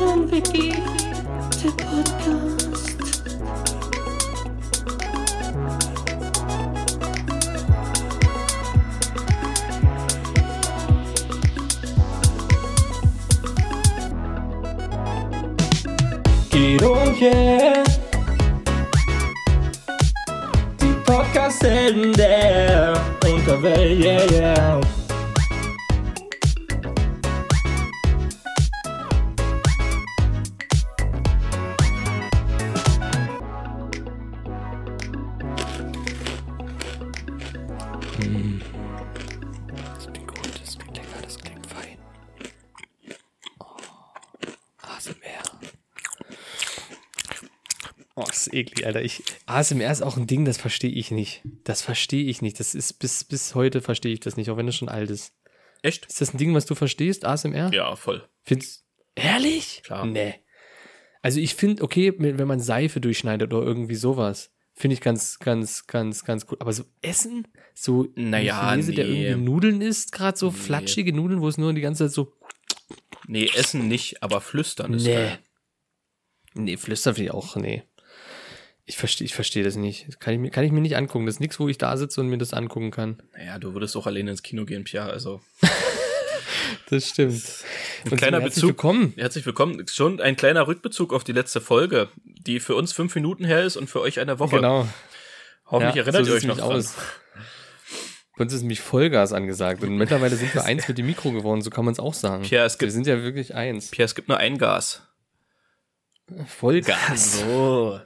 und Vicky, der Podcast. Guido und yeah. Die Podcast-Helden der Unterwelt, yeah, yeah. Eklig, Alter. Ich, ASMR ist auch ein Ding, das verstehe ich nicht. Das verstehe ich nicht. Das ist bis, bis heute verstehe ich das nicht, auch wenn es schon alt ist. Echt? Ist das ein Ding, was du verstehst, ASMR? Ja, voll. Findest Ehrlich? Klar. Nee. Also ich finde, okay, wenn man Seife durchschneidet oder irgendwie sowas, finde ich ganz, ganz, ganz, ganz gut. Aber so Essen, so ein Naja, Chinese, der nee. irgendwie Nudeln isst, gerade so flatschige Nudeln, wo es nur die ganze Zeit so. Nee, essen nicht, aber flüstern ist Nee. geil. Nee, flüstern finde ich auch, nee. Ich verstehe ich versteh das nicht. Das kann ich, mir, kann ich mir nicht angucken. Das ist nichts, wo ich da sitze und mir das angucken kann. Naja, du würdest auch alleine ins Kino gehen, Pia, also. Das stimmt. Ein kleiner herzlich Bezug. Willkommen. Herzlich willkommen. Schon ein kleiner Rückbezug auf die letzte Folge, die für uns fünf Minuten her ist und für euch eine Woche. Genau. Hoffentlich Ja, erinnert so ihr euch noch dran. aus. Bei uns ist nämlich Vollgas angesagt und mittlerweile sind wir eins mit dem Mikro geworden, so kann man es auch sagen. Pierre, es wir gibt, sind ja wirklich eins. Pierre, es gibt nur ein Gas. Vollgas. So.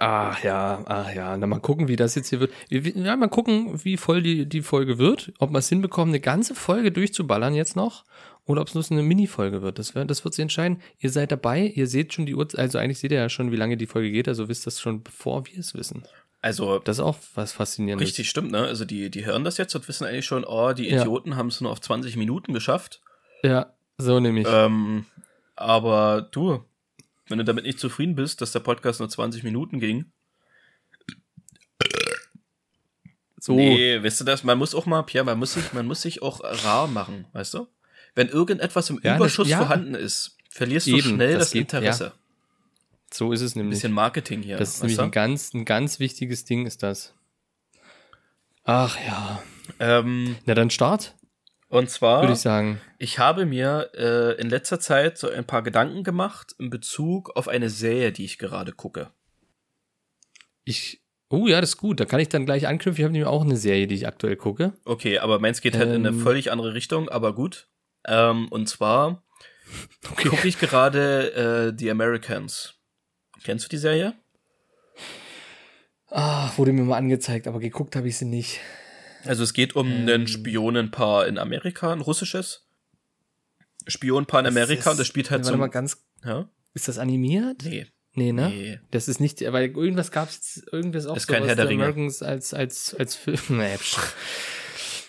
Ach ja, ach ja. Na mal gucken, wie das jetzt hier wird. Wir- wir- Ja, mal gucken, wie voll die, die Folge wird. Ob wir es hinbekommen, eine ganze Folge durchzuballern jetzt noch. Oder ob es nur eine Mini-Folge wird. Das, wär, das wird sich entscheiden. Ihr seid dabei, ihr seht schon die Uhrzeit, also eigentlich seht ihr ja schon, wie lange die Folge geht, also wisst das schon, bevor wir es wissen. Also, Das ist auch was Faszinierendes. richtig stimmt, ne? Also, die, die hören das jetzt und wissen eigentlich schon, oh, die Ja. Idioten haben es nur auf 20 Minuten geschafft. Ja, so nämlich. Ähm, aber du, wenn du damit nicht zufrieden bist, dass der Podcast nur 20 Minuten ging, so. Nee, weißt du das? Man muss auch mal, Pierre, man muss sich, man muss sich auch rar machen, weißt du? Wenn irgendetwas im Ja, das- Überschuss ja. vorhanden ist, verlierst du Eben, schnell das das, geht, Interesse. So ist es Ein nämlich. bisschen Marketing hier. das ist nämlich du? ein ganz, ein ganz wichtiges Ding ist das. Ach ja. ähm, Na dann Start, und zwar, würde ich sagen. ich habe mir äh, in letzter Zeit so ein paar Gedanken gemacht in Bezug auf eine Serie, die ich gerade gucke. Ich, oh ja, das ist gut. Da kann ich dann gleich anknüpfen. Ich habe nämlich auch eine Serie, die ich aktuell gucke. Okay, aber meins geht halt in eine Ähm. völlig andere Richtung, aber gut. Ähm, und zwar gucke ich gerade äh, The Americans. Kennst du die Serie? Ah, wurde mir mal angezeigt, aber geguckt habe ich sie nicht. Also es geht um Ähm. ein Spionenpaar in Amerika, ein russisches Spionenpaar in Amerika und das spielt halt Warte so. mal ganz. Ja? Ist das animiert? Nee. Nee, ne? Nee. Das ist nicht, weil irgendwas gab es, irgendwas auch Ist kein Herr der Ringe. Americans als, als, als Film. Nee, psch.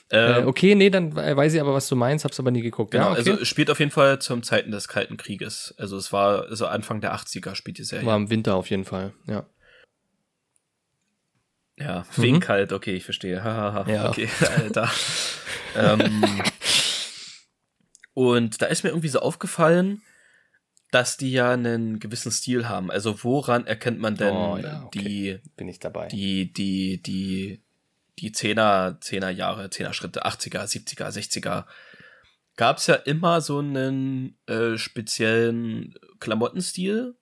Äh, okay, nee, dann weiß ich aber, was du meinst, hab's aber nie geguckt. Genau, ja, okay. also es spielt auf jeden Fall zum Zeiten des Kalten Krieges. Also es war so Anfang der 80er spielt die Serie. War im Winter auf jeden Fall, ja. Ja, wegen kalt, okay, ich verstehe. Ja. Okay, Alter. ähm, und da ist mir irgendwie so aufgefallen, dass die ja einen gewissen Stil haben. Also woran erkennt man denn Oh, ja, okay. die, Bin ich dabei. die, die, die, die Zehner, Zehner Jahre, Zehner Schritte, 80er, 70er, 60er, gab's ja immer so einen äh, speziellen Klamottenstil.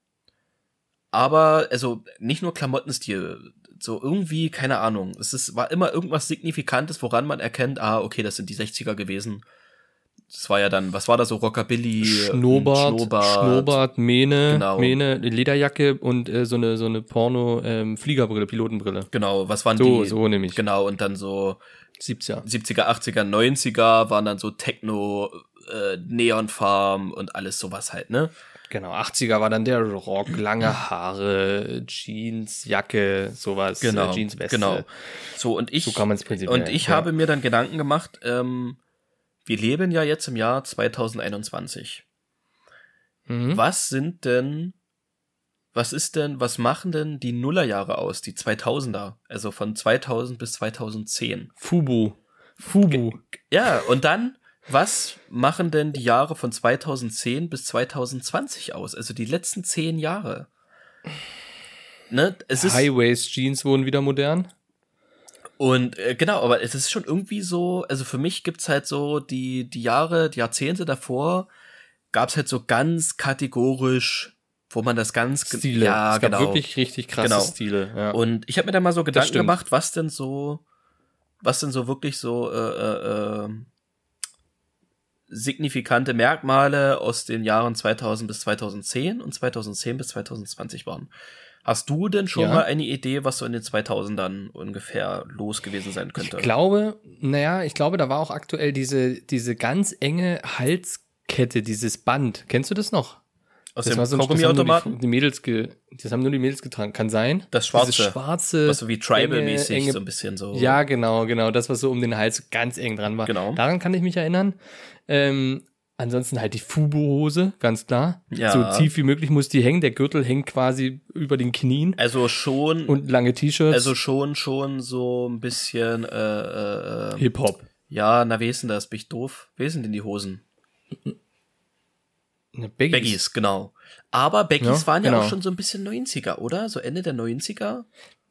Aber, also nicht nur Klamottenstil, so irgendwie, keine Ahnung. Es ist, war immer irgendwas Signifikantes, woran man erkennt, ah, okay, das sind die 60er gewesen. Das war ja dann, was war da so, Rockabilly, Schnurrbart, Schnurrbart, Schnurrbart, Mähne, Genau. Mähne, Lederjacke und äh, so eine so eine Porno ähm, Fliegerbrille, Pilotenbrille. Genau, was waren So, die? so nämlich. Genau, und dann so 70er. 70er, 80er, 90er waren dann so Techno, äh, Neonfarm und alles sowas halt, ne? Genau, 80er war dann der Rock, lange Haare, Jeans, Jacke, sowas, Genau, äh, Jeansweste. genau. So und ich So kann man es prinzipiell. und ich ja. habe mir dann Gedanken gemacht, ähm, wir leben ja jetzt im Jahr 2021. Mhm. Was sind denn was ist denn, was machen denn die Nullerjahre aus, die 2000er, also von 2000 bis 2010? Fubu. Fubu. Ja, und dann was machen denn die Jahre von 2010 bis 2020 aus? Also die letzten zehn Jahre. Ne? Es ist, Highways-Jeans wurden wieder modern. und äh, genau, aber es ist schon irgendwie so, also für mich gibt's halt so die, die Jahre, die Jahrzehnte davor, gab's halt so ganz kategorisch, wo man das ganz Stile. Ja, es gab genau. wirklich richtig krasse Genau. Stile. Ja. Und ich habe mir da mal so Gedanken gemacht, was denn so, was denn so wirklich so äh, äh, äh, signifikante Merkmale aus den Jahren 2000 bis 2010 und 2010 bis 2020 waren. Hast du denn schon Ja. mal eine Idee, was so in den 2000ern ungefähr los gewesen sein könnte? Ich glaube, naja, ich glaube, da war auch aktuell diese, diese ganz enge Halskette, dieses Band. Kennst du das noch? Aus das dem war so das Kaugummiautomaten? nur Die, die Mädels ge, das haben nur die Mädels getragen. Kann sein? Das Schwarze. Dieses schwarze. Was so wie Tribal-mäßig, so ein bisschen so. Ja, genau, genau. Das, was so um den Hals ganz eng dran war. Genau. Daran kann ich mich erinnern. Ähm, ansonsten halt die Fubo-Hose, ganz klar. Ja. So tief wie möglich muss die hängen. Der Gürtel hängt quasi über den Knien. Also schon, Und lange T-Shirts. also schon, schon so ein bisschen, äh, äh, äh, Hip-Hop. ja, na, wie ist denn das? Bin ich doof? Wie sind denn die Hosen? Ne, Baggies. Baggies, genau. Aber Baggies Ja, waren ja genau. auch schon so ein bisschen 90er, oder? So Ende der 90er?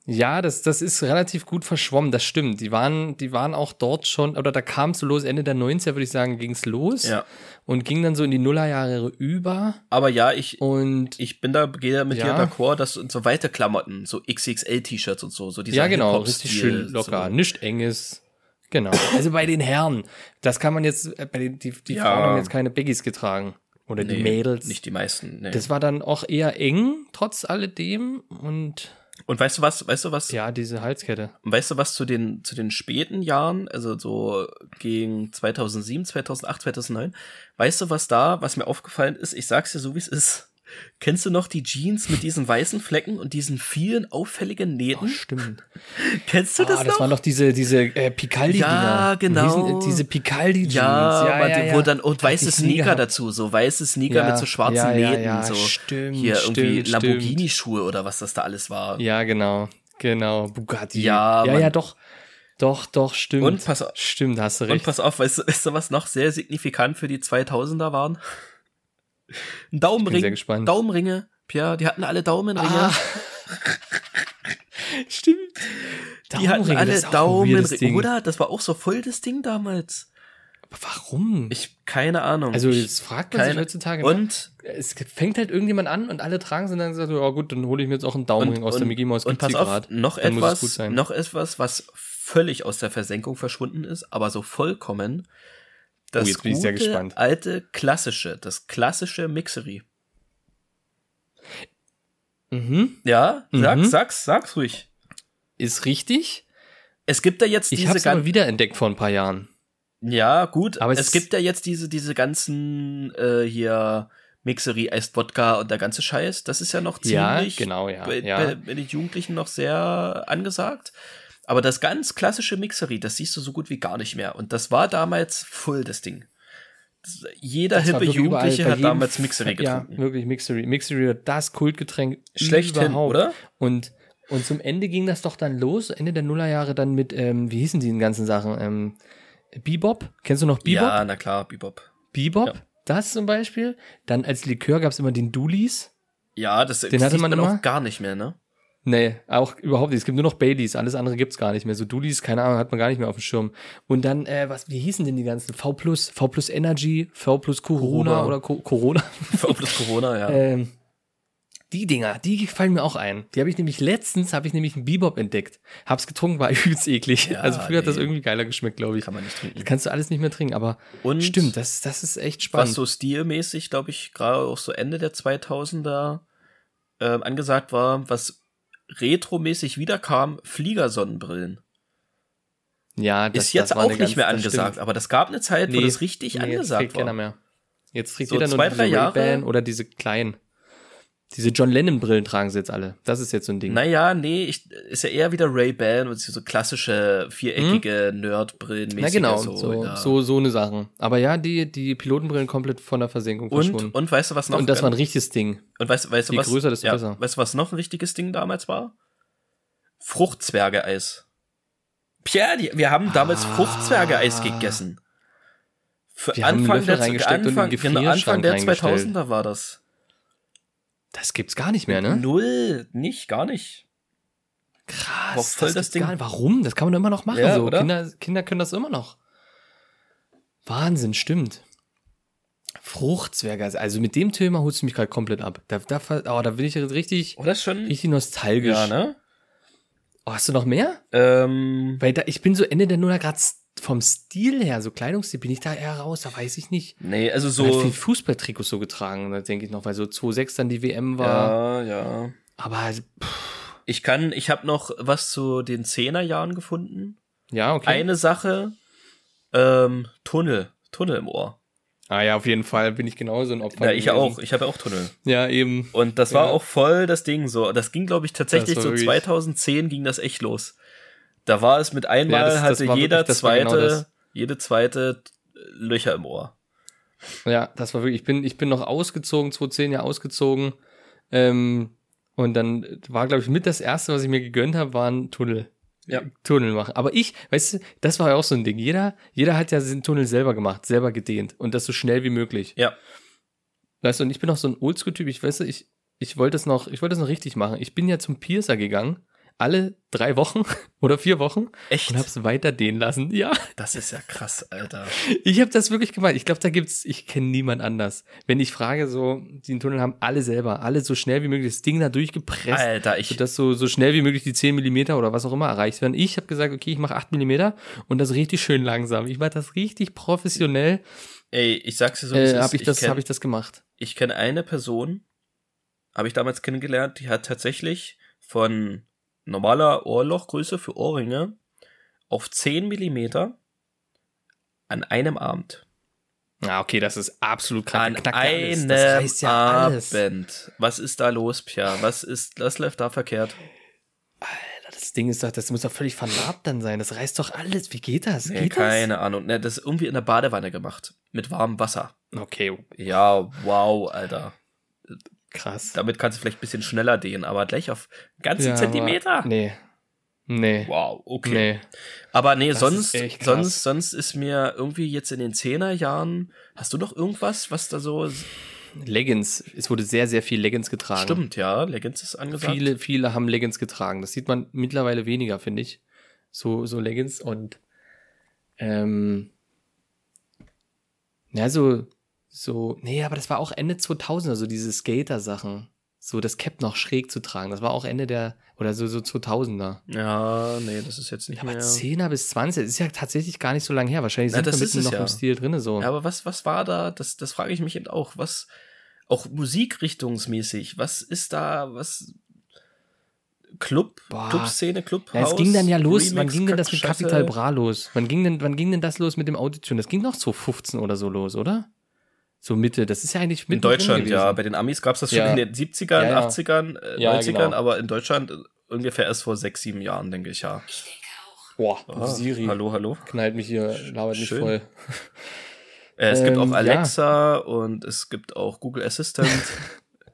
Ja, das, das ist relativ gut verschwommen, das stimmt. Die waren, die waren auch dort schon, oder da kam es so los, Ende der 90er, würde ich sagen, ging es los. Ja. Und ging dann so in die Nullerjahre über. Aber ja, ich, Und ich bin da, gehe da mit Ja. dir d'accord, dass so weite Klamotten, so XXL-T-Shirts und so, so dieser ja, genau, richtig schön locker, So. nicht enges. Genau. Also bei den Herren, das kann man jetzt, äh, bei den, die, die Ja. Frauen haben jetzt keine Baggies getragen. Oder die Nee, Mädels. Nicht die meisten, nee. Das war dann auch eher eng, trotz alledem. Und Und weißt du was, weißt du was, ja, diese Halskette. weißt du was zu den, zu den späten Jahren, also so gegen 2007, 2008, 2009, weißt du was da, was mir aufgefallen ist? Ich sag's dir so, wie es ist. Kennst du noch die Jeans mit diesen weißen Flecken und diesen vielen auffälligen Oh, Nähten? stimmt. Kennst du Ah, das das noch? waren doch diese, diese äh, Picaldi-Dinger. Ja, genau. Hießen- Diese Picaldi-Jeans. Ja, ja, man, ja, ja. wo dann und weiße Sneaker gehabt. dazu, so weiße Sneaker Ja, mit so schwarzen ja, ja, Nähten, ja, so stimmt, hier irgendwie Lamborghini-Schuhe oder was das da alles war. Ja, genau. Genau. Bugatti. Ja, ja, ja, doch. Doch, doch, stimmt. Und pass auf- Stimmt, hast du Und recht. pass auf, weißt du, weißt du, was noch sehr signifikant für die 2000er waren? Ein Daumenring. Daumenringe. Pierre, die hatten alle Daumenringe. Ah. Stimmt. die hatten alle Daumenringe. Oder? Das war auch so voll das Ding damals. Aber Warum? Ich, keine Ahnung. also, jetzt fragt man sich heutzutage. ne? Und, es fängt halt irgendjemand an und alle tragen sie und dann sagt, ja gut, dann hole ich mir jetzt auch einen Daumenring und, aus der Mickey Mouse und pass auf, noch Dann etwas, noch etwas, was völlig aus der Versenkung verschwunden ist, aber so vollkommen. Das Oh, jetzt bin ich sehr gespannt. alte klassische, das klassische Mixery. Mhm. Ja, sag's, Mhm. sag's, sag's ruhig. Ist richtig. Es gibt da jetzt Ich diese habe es aber ganzen, wiederentdeckt vor ein paar Jahren. ja gut, Aber es, es- gibt ja jetzt diese diese ganzen äh, hier Mixery, Eist Wodka und der ganze Scheiß. Das ist ja noch Ja, ziemlich genau, ja, bei, ja. Bei, bei den Jugendlichen noch sehr angesagt. Aber das ganz klassische Mixery, das siehst du so gut wie gar nicht mehr. Und das war damals voll das Ding. Das, jeder Das hippe Jugendliche hat damals Mixery getrunken. Ja, wirklich Mixery. Mixery war das Kultgetränk Schlechthin, überhaupt. oder? Und, und zum Ende ging das doch dann los, Ende der Nullerjahre dann mit, ähm, wie hießen die ganzen Sachen? Ähm, Bebop? Kennst du noch Bebop? Ja, na klar, Bebop. Bebop? Ja. Das zum Beispiel. Dann als Likör gab es immer den Dulis. Ja, das Den hatte man immer? auch gar nicht mehr, ne? Nee, auch überhaupt nicht. Es gibt nur noch Baileys, alles andere gibt's gar nicht mehr. So Dulis, keine Ahnung, hat man gar nicht mehr auf dem Schirm. Und dann, äh, was, wie hießen denn die ganzen? V Plus, V Plus Energy, V Plus Corona, Corona. oder Co Corona. Vor plus Corona, ja. Ähm, die Dinger, die fallen mir auch ein. Die habe ich nämlich letztens, habe ich nämlich einen Bebop entdeckt. Hab's getrunken, war übelst eklig. Ja, also früher hat das nee. irgendwie geiler geschmeckt, glaube ich. Kann man nicht trinken. Das kannst du alles nicht mehr trinken, aber Und stimmt, das, das ist echt spannend. was so stilmäßig, glaube ich, gerade auch so Ende der 2000er ähm, angesagt war, was retromäßig wiederkam, Fliegersonnenbrillen. ja, das, ist jetzt das auch nicht ganz- mehr angesagt, aber das gab eine Zeit, wo Nee, das richtig nee, jetzt angesagt keiner war. mehr. Jetzt trägt So jeder nur zwei, diese drei Jahre- Ray-Ban oder diese kleinen. Diese John Lennon Brillen tragen sie jetzt alle. Das ist jetzt so ein Ding. Naja, nee, ich, ist ja eher wieder Ray-Ban und so klassische viereckige Nerd-Brillen Hm? Na genau, so, so, ja. so, so eine Sachen. Aber ja, die, die Pilotenbrillen komplett von der Versenkung verschwunden. und, und weißt du, was noch? Und das war ein richtiges Ding. und weißt, weißt du, je was, größer, desto ja, besser. Weißt du, was noch ein richtiges Ding damals war? Fruchtzwerge-Eis. Pierre, die, wir haben damals Ah. Fruchtzwerge-Eis gegessen. Für Wir haben Anfang der, reingesteckt und in Anfang, den genau, Anfang der Gefrierschrank 2000er war das. Das gibt's gar nicht mehr, ne? Null, nicht, gar nicht. Krass. War voll das Ding. Gar nicht. Warum? Das kann man doch immer noch machen. Ja, so. oder? Kinder, Kinder können das immer noch. Wahnsinn, stimmt. Fruchtzwerge, also mit dem Thema holst du mich gerade komplett ab. Da, da, oh, da bin ich jetzt richtig, Oder ist schon? richtig nostalgisch. ja, ne? Oh, hast du noch mehr? Ähm, Weil da, ich bin so Ende der Nuller gerade vom Stil her, so Kleidungsstil, bin ich da eher raus, da weiß ich nicht. nee, also So. hat so. viel Fußballtrikots so getragen, da denke ich noch, weil so 2-6 dann die WM war. Ja, ja. Aber pff, Ich kann, ich habe noch was zu den Zehnerjahren gefunden. ja, okay. Eine Sache, ähm, Tunnel, Tunnel im Ohr. ah ja, auf jeden Fall bin ich genauso ein Opfer. Ja, ich gewesen. auch, ich habe auch Tunnel. Ja, eben. Und das war Ja. auch voll das Ding so. Das ging, glaube ich, tatsächlich so war wirklich- 2010 ging das echt los. Da war es mit einmal, Ja, das- das hatte jeder war zweite, genau jede zweite Löcher im Ohr. Ja, das war wirklich, ich bin, ich bin noch ausgezogen, 2010 ja ausgezogen. Ähm, und dann war, glaube ich, mit das erste, was ich mir gegönnt habe, war ein Tunnel. Ja. Tunnel machen. Aber ich, weißt du, das war ja auch so ein Ding. Jeder, jeder hat ja den Tunnel selber gemacht, selber gedehnt und das so schnell wie möglich. Ja. Weißt du, und ich bin auch so ein Oldschool-Typ, ich weiß, ich, ich wollte das noch, ich wollte das noch richtig machen. Ich bin ja zum Piercer gegangen, alle drei Wochen oder vier Wochen Echt? und hab's weiter dehnen lassen. Ja. Das ist ja krass, Alter. Ich habe das wirklich gemacht. Ich glaube, da gibt's, ich kenne niemand anders. Wenn ich frage, so, die einen Tunnel haben alle selber, alle so schnell wie möglich das Ding da durchgepresst, Alter, ich, sodass so, so schnell wie möglich die 10 Millimeter oder was auch immer erreicht werden. Ich habe gesagt, okay, ich mache 8 Millimeter und das richtig schön langsam. Ich mache das richtig professionell, ey, ich sag's dir so, äh, habe ich, das, kenn- hab ich das gemacht. ich kenne eine Person, habe ich damals kennengelernt, die hat tatsächlich von normaler Ohrlochgröße für Ohrringe auf 10 Millimeter an einem Abend. Ah, okay, das ist absolut An krank. einem Das ja alles. Abend. Was ist da los, Pia? Was ist, was läuft da verkehrt? Das Ding ist doch, das muss doch völlig vernarbt dann sein. Das reißt doch alles. Wie geht das? Nee, geht keine Ahnung. Ne, das ist irgendwie in der Badewanne gemacht. Mit warmem Wasser. das? Okay, Ja, wow, Alter. Krass. Damit kannst du vielleicht ein bisschen schneller dehnen, aber gleich auf ganzen Ja, Zentimeter. Nee. Nee. Wow, okay. Nee. Aber nee, Das sonst, sonst, sonst ist mir irgendwie jetzt in den Zehnerjahren, hast du noch irgendwas, was da so, Leggings. Es wurde sehr, sehr viel Leggings getragen. stimmt, ja, Leggings ist angesagt. Viele, viele haben Leggings getragen. Das sieht man mittlerweile weniger, finde ich. So, so Leggings und ähm, ja, so, so, nee, aber das war auch Ende 2000er, so diese Skater-Sachen. So das Cap noch schräg zu tragen. Das war auch Ende der, oder so, so 2000er. Ja, nee, das ist jetzt nicht Aber mehr. 10er bis 20, das ist ja tatsächlich gar nicht so lange her. Wahrscheinlich Ja, sind das wir mitten noch ja. im Stil drinne so. Ja, aber was, was war da? Das, das frage ich mich eben auch. Was, auch musikrichtungsmäßig, was ist da, was, Club, Boah. Clubszene, Clubhaus? Ja, es ging dann ja los. wann Remix, ging denn das mit? Capital Bra los? Wann ging denn, wann ging denn das los mit dem Autotune? Das ging doch so 15 oder so los, oder? So Mitte. Das ist ja eigentlich In mittendrin Deutschland, ja. Bei den Amis gab es das schon Ja. in den 70ern, Ja, ja. 80ern, äh, Ja, 90ern, genau. aber in Deutschland äh, ungefähr erst vor sechs, sieben Jahren, denke ich, ja. Boah, Ah, Siri Hallo, hallo. knallt mich hier, labert mich voll. Äh, es gibt Ähm, auch ja. Alexa und es gibt auch Google Assistant,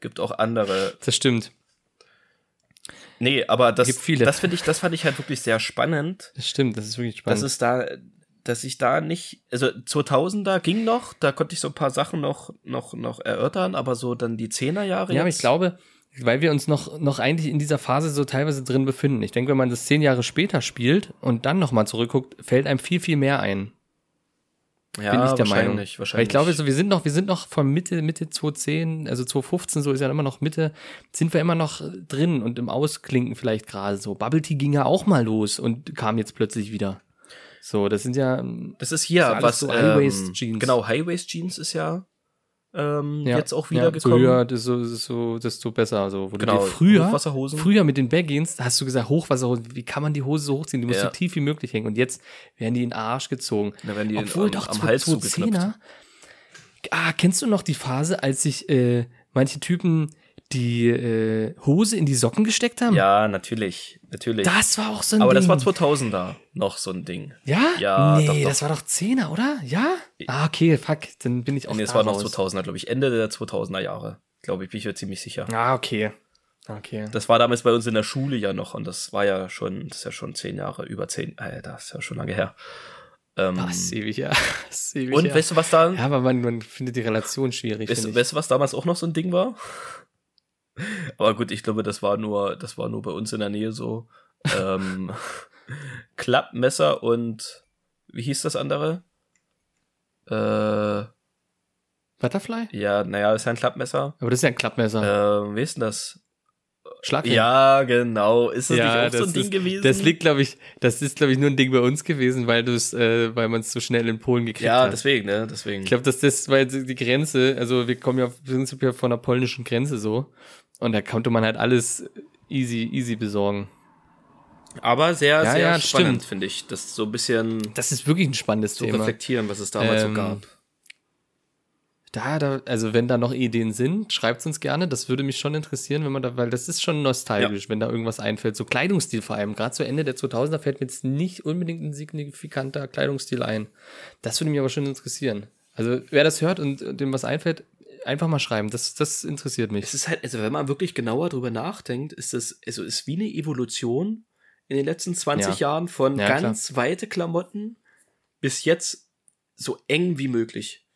gibt auch andere. Das stimmt. Nee, aber das, Gibt viele. das finde ich, das fand ich halt wirklich sehr spannend, Das stimmt. Das ist wirklich dass spannend. es da, dass ich da nicht, also 2000er ging noch, da konnte ich so ein paar Sachen noch, noch, noch erörtern, aber so dann die 10er Jahre ja, aber ich glaube, weil wir uns noch, noch eigentlich in dieser Phase so teilweise drin befinden. Ich denke, wenn man das zehn Jahre später spielt und dann nochmal zurückguckt, fällt einem viel, viel mehr ein. ja, bin ich der wahrscheinlich, Meinung. wahrscheinlich. Weil ich glaube, so, wir sind noch, wir sind noch von Mitte, Mitte 2010, also 2015, so ist ja immer noch Mitte, sind wir immer noch drin und im Ausklinken vielleicht gerade so. Bubble Tea ging ja auch mal los und kam jetzt plötzlich wieder. So, das sind ja, Das ist hier, ist was so ähm, High-Waist-Jeans. Genau, High-Waist-Jeans ist ja, ähm, ja jetzt auch ja, wieder so gekommen. höher, desto, desto, desto besser. So, wo du Genau, früher, Hochwasserhosen. früher mit den Baggins, hast du gesagt, Hochwasserhosen, wie kann man die Hose so hochziehen? Die muss Ja. so tief wie möglich hängen. Und jetzt werden die in den Arsch gezogen. Da werden die Obwohl am, doch am Hals 2010er. zugeknöpft. Ah, kennst du noch die Phase, als sich äh, manche Typen die äh, Hose in die Socken gesteckt haben? Ja, natürlich, natürlich. Das war auch so ein Aber Ding. das war 2000er noch so ein Ding. Ja? Ja, Nee, doch, doch. das war doch 10er, oder? Ja? Ah, okay, fuck, dann bin ich auch Nee, es war noch raus. 2000er, glaube ich. Ende der 2000er Jahre. Glaube ich, bin ich mir ziemlich sicher. Ah, okay. Okay. Das war damals bei uns in der Schule ja noch und das war ja schon, das ist ja schon zehn Jahre, über zehn, Alter, das ist ja schon lange her. Ähm, Das ist ewig, ja. Das ewig, und ja. weißt du, was da, ja, aber man, man findet die Relation schwierig. weißt, weißt du, was damals auch noch so ein Ding war? Aber gut, ich glaube, das war nur, das war nur bei uns in der Nähe so. Ähm, Klappmesser und wie hieß das andere? Äh, Butterfly? ja, naja, ist ja ein Klappmesser. Aber das ist ja ein Klappmesser. Äh, wie ist denn das? Schlagring. Ja, genau. Ist das Ja, nicht auch so ein Ding ist- gewesen? Das liegt, glaube ich, das ist, glaube ich, nur ein Ding bei uns gewesen, weil du es, äh, weil man es so schnell in Polen gekriegt ja, hat. deswegen, ne? Deswegen. Ich glaube, dass das war jetzt die Grenze, also wir kommen ja prinzipiell von der polnischen Grenze so. Und da konnte man halt alles easy, easy besorgen. Aber sehr, Ja, sehr ja, spannend, finde ich. Das so ein bisschen Das ist wirklich ein spannendes zu Thema. reflektieren, was es damals Ähm, so gab. Da, da, also wenn da noch Ideen sind, schreibt's uns gerne. Das würde mich schon interessieren, wenn man da, weil das ist schon nostalgisch, wenn da irgendwas einfällt. So Kleidungsstil vor allem. Gerade zu Ende der 2000er fällt mir jetzt nicht unbedingt ein signifikanter Kleidungsstil ein. Das würde mich aber schon interessieren. Also wer das hört und dem was einfällt, einfach mal schreiben. Das, das interessiert mich. Es ist halt, also wenn man wirklich genauer drüber nachdenkt, ist das, also ist wie eine Evolution in den letzten 20 Ja. Jahren von Ja, ganz weite Klamotten bis jetzt so eng wie möglich.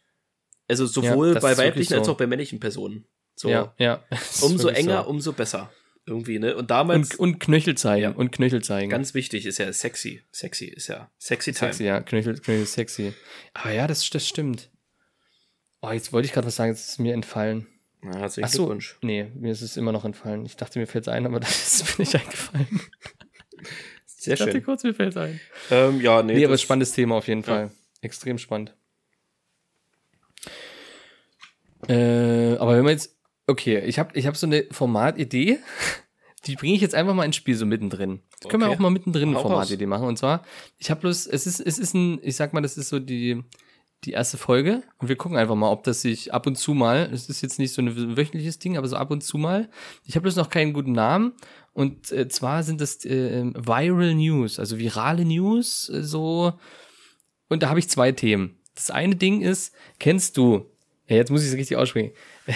Also sowohl das bei weiblichen als so. auch bei männlichen Personen. So. Ja, ja. Umso enger, so. umso besser. Irgendwie, ne? Und damals, Und, und Knöchel zeigen. Ja. Und Knöchel zeigen. ganz wichtig, ist ja sexy. Sexy ist ja sexy time. sexy, ja. Knöchel, Knöchel sexy. Aber ja, das, das stimmt. Oh, jetzt wollte ich gerade was sagen, jetzt ist es mir entfallen. Na, herzlichen Ach so, Glückwunsch. nee, mir ist es immer noch entfallen. Ich dachte, mir fällt es ein, aber das ist mir nicht eingefallen. Sehr Ich dachte schön. kurz, mir fällt es ein. Ähm, ja, nee, Nee, aber spannendes Thema auf jeden Fall. Extrem spannend. Äh, aber wenn man jetzt, okay, ich habe ich hab so eine Formatidee, die bringe ich jetzt einfach mal ins Spiel so mittendrin. Das können wir Okay. auch mal mittendrin eine. Formatidee machen. Und zwar, ich habe bloß, es ist, es ist ein, ich sag mal, das ist so die, die erste Folge und wir gucken einfach mal, ob das sich ab und zu mal, es ist jetzt nicht so ein wöchentliches Ding, aber so ab und zu mal. Ich habe bloß noch keinen guten Namen und äh, zwar sind das äh, Viral News, also virale News, äh, so und da habe ich zwei Themen. Das eine Ding ist, kennst du, ja, jetzt muss ich es richtig aussprechen.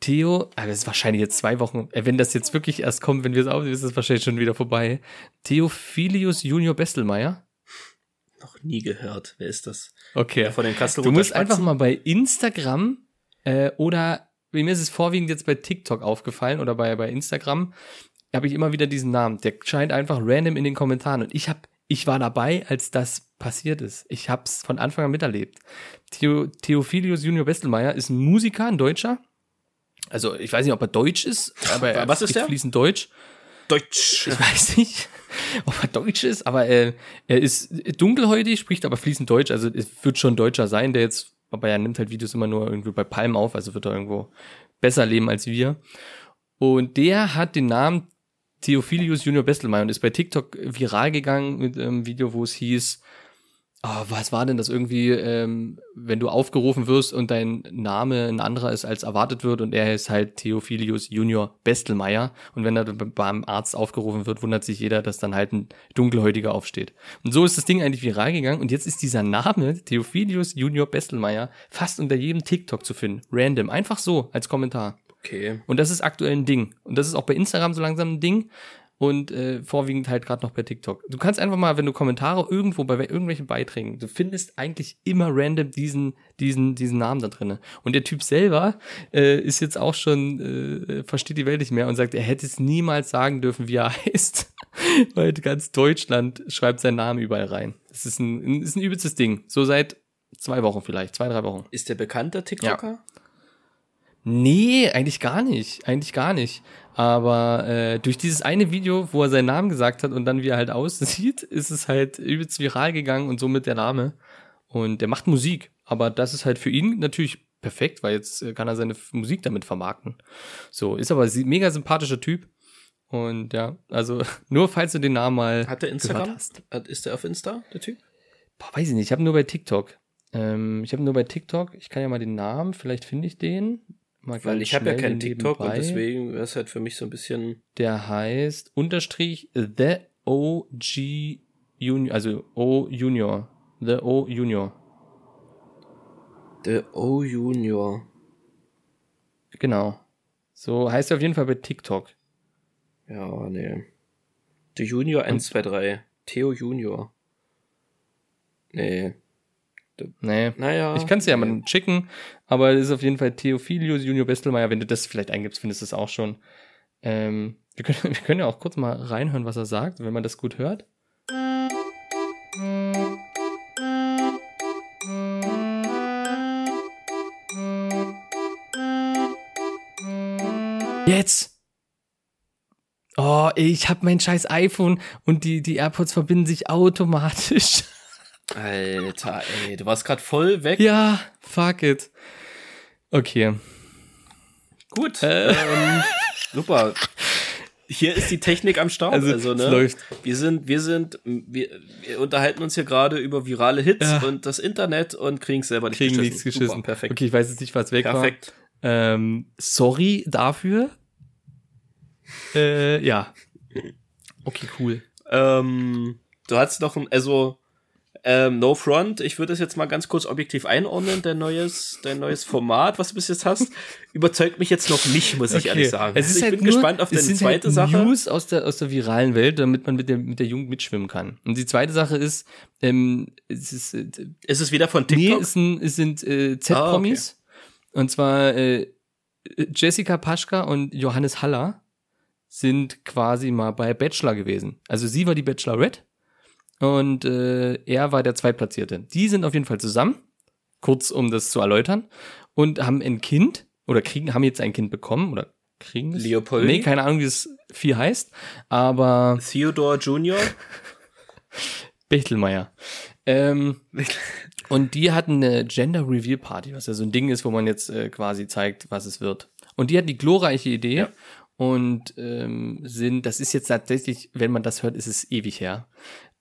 Theo, aber das ist wahrscheinlich jetzt zwei Wochen, äh, wenn das jetzt wirklich erst kommt, wenn wir es aufnehmen, ist es wahrscheinlich schon wieder vorbei. Theophilius Junior Bestelmeier. noch nie gehört. Wer ist das? Okay. Der von den Kassel Du musst einfach mal bei Instagram äh, oder mir ist es vorwiegend jetzt bei TikTok aufgefallen oder bei, bei Instagram, habe ich immer wieder diesen Namen. Der scheint einfach random in den Kommentaren. Und ich hab, ich war dabei, als das passiert ist. Ich hab's von Anfang an miterlebt. Theo, Theophilius Junior Bestelmeier ist ein Musiker, ein Deutscher. Also ich weiß nicht, ob er deutsch ist, aber er Was ist der? fließend Deutsch. Deutsch. Ich weiß nicht, ob er Deutsch ist, aber er, er ist dunkelhäutig, spricht aber fließend Deutsch. Also es wird schon Deutscher sein, der jetzt, aber er nimmt halt Videos immer nur irgendwie bei Palm auf, also wird er irgendwo besser leben als wir. Und der hat den Namen Theophilius Junior Bestelmeier und ist bei TikTok viral gegangen mit einem Video, wo es hieß, oh, was war denn das irgendwie, ähm, wenn du aufgerufen wirst und dein Name ein anderer ist, als erwartet wird und er ist halt Theophilius Junior Bestelmeier und wenn er beim Arzt aufgerufen wird, wundert sich jeder, dass dann halt ein Dunkelhäutiger aufsteht. Und so ist das Ding eigentlich viral gegangen und jetzt ist dieser Name Theophilius Junior Bestelmeier fast unter jedem TikTok zu finden. Random. Einfach so als Kommentar. Okay. Und das ist aktuell ein Ding. Und das ist auch bei Instagram so langsam ein Ding. Und äh, vorwiegend halt gerade noch bei TikTok. Du kannst einfach mal, wenn du Kommentare irgendwo bei irgendwelchen Beiträgen, du findest eigentlich immer random diesen, diesen, diesen Namen da drinne. Und der Typ selber äh, ist jetzt auch schon, äh, versteht die Welt nicht mehr und sagt, er hätte es niemals sagen dürfen, wie er heißt. Weil ganz Deutschland schreibt seinen Namen überall rein. Das ist ein, ein- ist ein übelstes Ding. So seit zwei Wochen vielleicht, zwei, drei Wochen. Ist der bekannter TikToker? Nee, eigentlich gar nicht. Eigentlich gar nicht. Aber äh, durch dieses eine Video, wo er seinen Namen gesagt hat und dann wie er halt aussieht, ist es halt übelst viral gegangen und somit der Name. Und der macht Musik. Aber das ist halt für ihn natürlich perfekt, weil jetzt äh, kann er seine Musik damit vermarkten. So, ist aber ein mega sympathischer Typ. Und ja, also nur falls du den Namen mal Hat der Instagram? hast. Ist der auf Insta, der Typ? Boah, weiß ich nicht, ich habe nur bei TikTok. Ähm, ich habe nur bei TikTok, ich kann ja mal den Namen, vielleicht finde ich den. Mal Weil ich habe ja keinen TikTok und nebenbei. deswegen wäre es halt für mich so ein bisschen. Der heißt unterstrich The OG Junior, also O Junior. The O Junior. Der O Junior. Genau. So heißt er auf jeden Fall bei TikTok. Ja, nee. Der Junior 123. Theo Junior. Nee. Nee. Naja. Ich kann es ja mal schicken, aber es ist auf jeden Fall Theophilius Junior Bestelmeier. Wenn du das vielleicht eingibst, findest du es auch schon. Ähm, wir, können, wir können ja auch kurz mal reinhören, was er sagt, wenn man das gut hört. Jetzt! Oh, ich habe mein scheiß iPhone und die, die AirPods verbinden sich automatisch. Alter, ey, du warst gerade voll weg. Ja, fuck it. Okay. Gut. Äh. Ähm, super. Hier ist die Technik am Start. Also, Also, es ne? läuft. Wir sind, wir sind, wir, wir unterhalten uns hier gerade über virale Hits Ja. und das Internet und kriegen es selber nicht Kriegen geschissen. nichts geschissen. Super, perfekt. Okay, ich weiß jetzt nicht, was weg Perfekt. war. Ähm, sorry dafür. Äh, ja. Okay, cool. Ähm, du hast noch ein, also ähm, No Front, ich würde das jetzt mal ganz kurz objektiv einordnen, dein neues, dein neues Format, was du bis jetzt hast, überzeugt mich jetzt noch nicht, muss ich ehrlich sagen. Es ist Also ich halt bin nur, gespannt auf es deine sind zweite halt Sache. News aus der, aus der viralen Welt, damit man mit der, mit der Jugend mitschwimmen kann. Und die zweite Sache ist, ähm, es ist, äh, Ist es wieder von nee, TikTok? es sind, es sind äh, Z-Promis. Und zwar äh, Jessica Paschka und Johannes Haller sind quasi mal bei Bachelor gewesen. Also sie war die Bachelorette und äh, er war der Zweitplatzierte. Die sind auf jeden Fall zusammen, kurz um das zu erläutern, und haben ein Kind oder kriegen, haben jetzt ein Kind bekommen oder kriegen es? Leopoldi? Nee, keine Ahnung, wie das Vieh heißt, aber Theodore Junior? Bechtelmeier. Ähm, und die hatten eine Gender Reveal Party, was ja so ein Ding ist, wo man jetzt äh, quasi zeigt, was es wird. Und die hatten die glorreiche Idee Ja. und ähm, sind, das ist jetzt tatsächlich, wenn man das hört, ist es ewig her.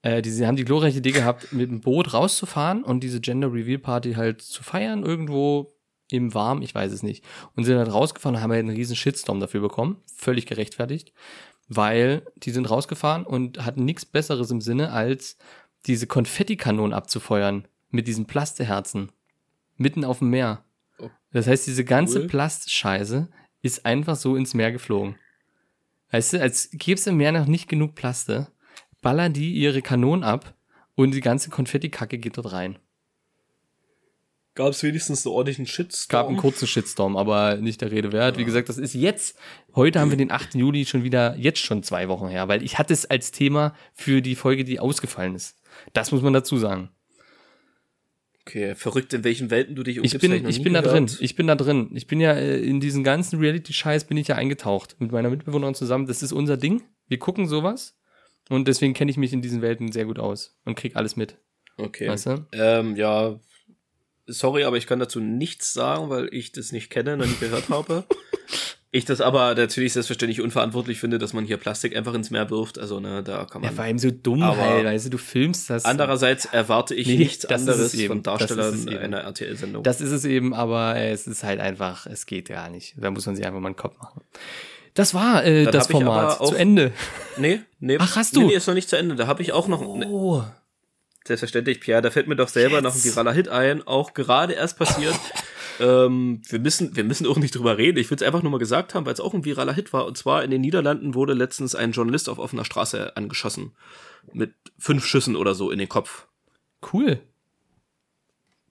Äh, die, sie haben die glorreiche Idee gehabt, mit dem Boot rauszufahren und diese Gender Reveal Party halt zu feiern, irgendwo im Warm, ich weiß es nicht. Und sind halt rausgefahren und haben halt einen riesen Shitstorm dafür bekommen. Völlig gerechtfertigt. Weil die sind rausgefahren und hatten nichts Besseres im Sinne, als diese Konfettikanonen abzufeuern mit diesen Plasteherzen. Mitten auf dem Meer. Das heißt, diese ganze Cool. Plastscheiße ist einfach so ins Meer geflogen. Weißt du, als gäbe es im Meer noch nicht genug Plaste, ballern die ihre Kanonen ab und die ganze Konfettikacke geht dort rein. Gab es wenigstens einen ordentlichen Shitstorm? Gab einen kurzen Shitstorm, aber nicht der Rede wert. Wie gesagt, das ist jetzt, heute haben wir den 8. Juli schon wieder, jetzt schon zwei Wochen her, weil ich hatte es als Thema für die Folge, die ausgefallen ist. Das muss man dazu sagen. Okay, verrückt, in welchen Welten du dich Ich umgibst, hab bin, ich bin da drin. Ich bin da drin. Ich bin ja äh, in diesen ganzen Reality-Scheiß bin ich ja eingetaucht mit meiner Mitbewohnerin zusammen. Das ist unser Ding. Wir gucken sowas. Und deswegen kenne ich mich in diesen Welten sehr gut aus und krieg alles mit. Okay. Weißt du? Ähm, ja, sorry, aber ich kann dazu nichts sagen, weil ich das nicht kenne, noch nie gehört habe. Ich das aber natürlich selbstverständlich unverantwortlich finde, dass man hier Plastik einfach ins Meer wirft. Also, ne, da kann Ja, man. vor allem so dumm Aber halt, weißt du, du filmst das. Andererseits erwarte ich Nee, nichts anderes es eben. von Darstellern einer RTL-Sendung. Das ist es eben, aber es ist halt einfach, es geht gar nicht. Da muss man sich einfach mal einen Kopf machen. Das war äh, das Format. auch- Zu Ende. Nee, nee. Ach, hast du? Nee, nee, ist noch nicht zu Ende. Da habe ich auch noch. Oh. Selbstverständlich, Pierre, da fällt mir doch selber noch ein Jetzt. viraler Hit ein, auch gerade erst passiert. ähm, wir müssen, wir müssen auch nicht drüber reden. Ich will es einfach nur mal gesagt haben, weil es auch ein viraler Hit war. Und zwar in den Niederlanden wurde letztens ein Journalist auf offener Straße angeschossen. Mit fünf Schüssen oder so in den Kopf. Cool.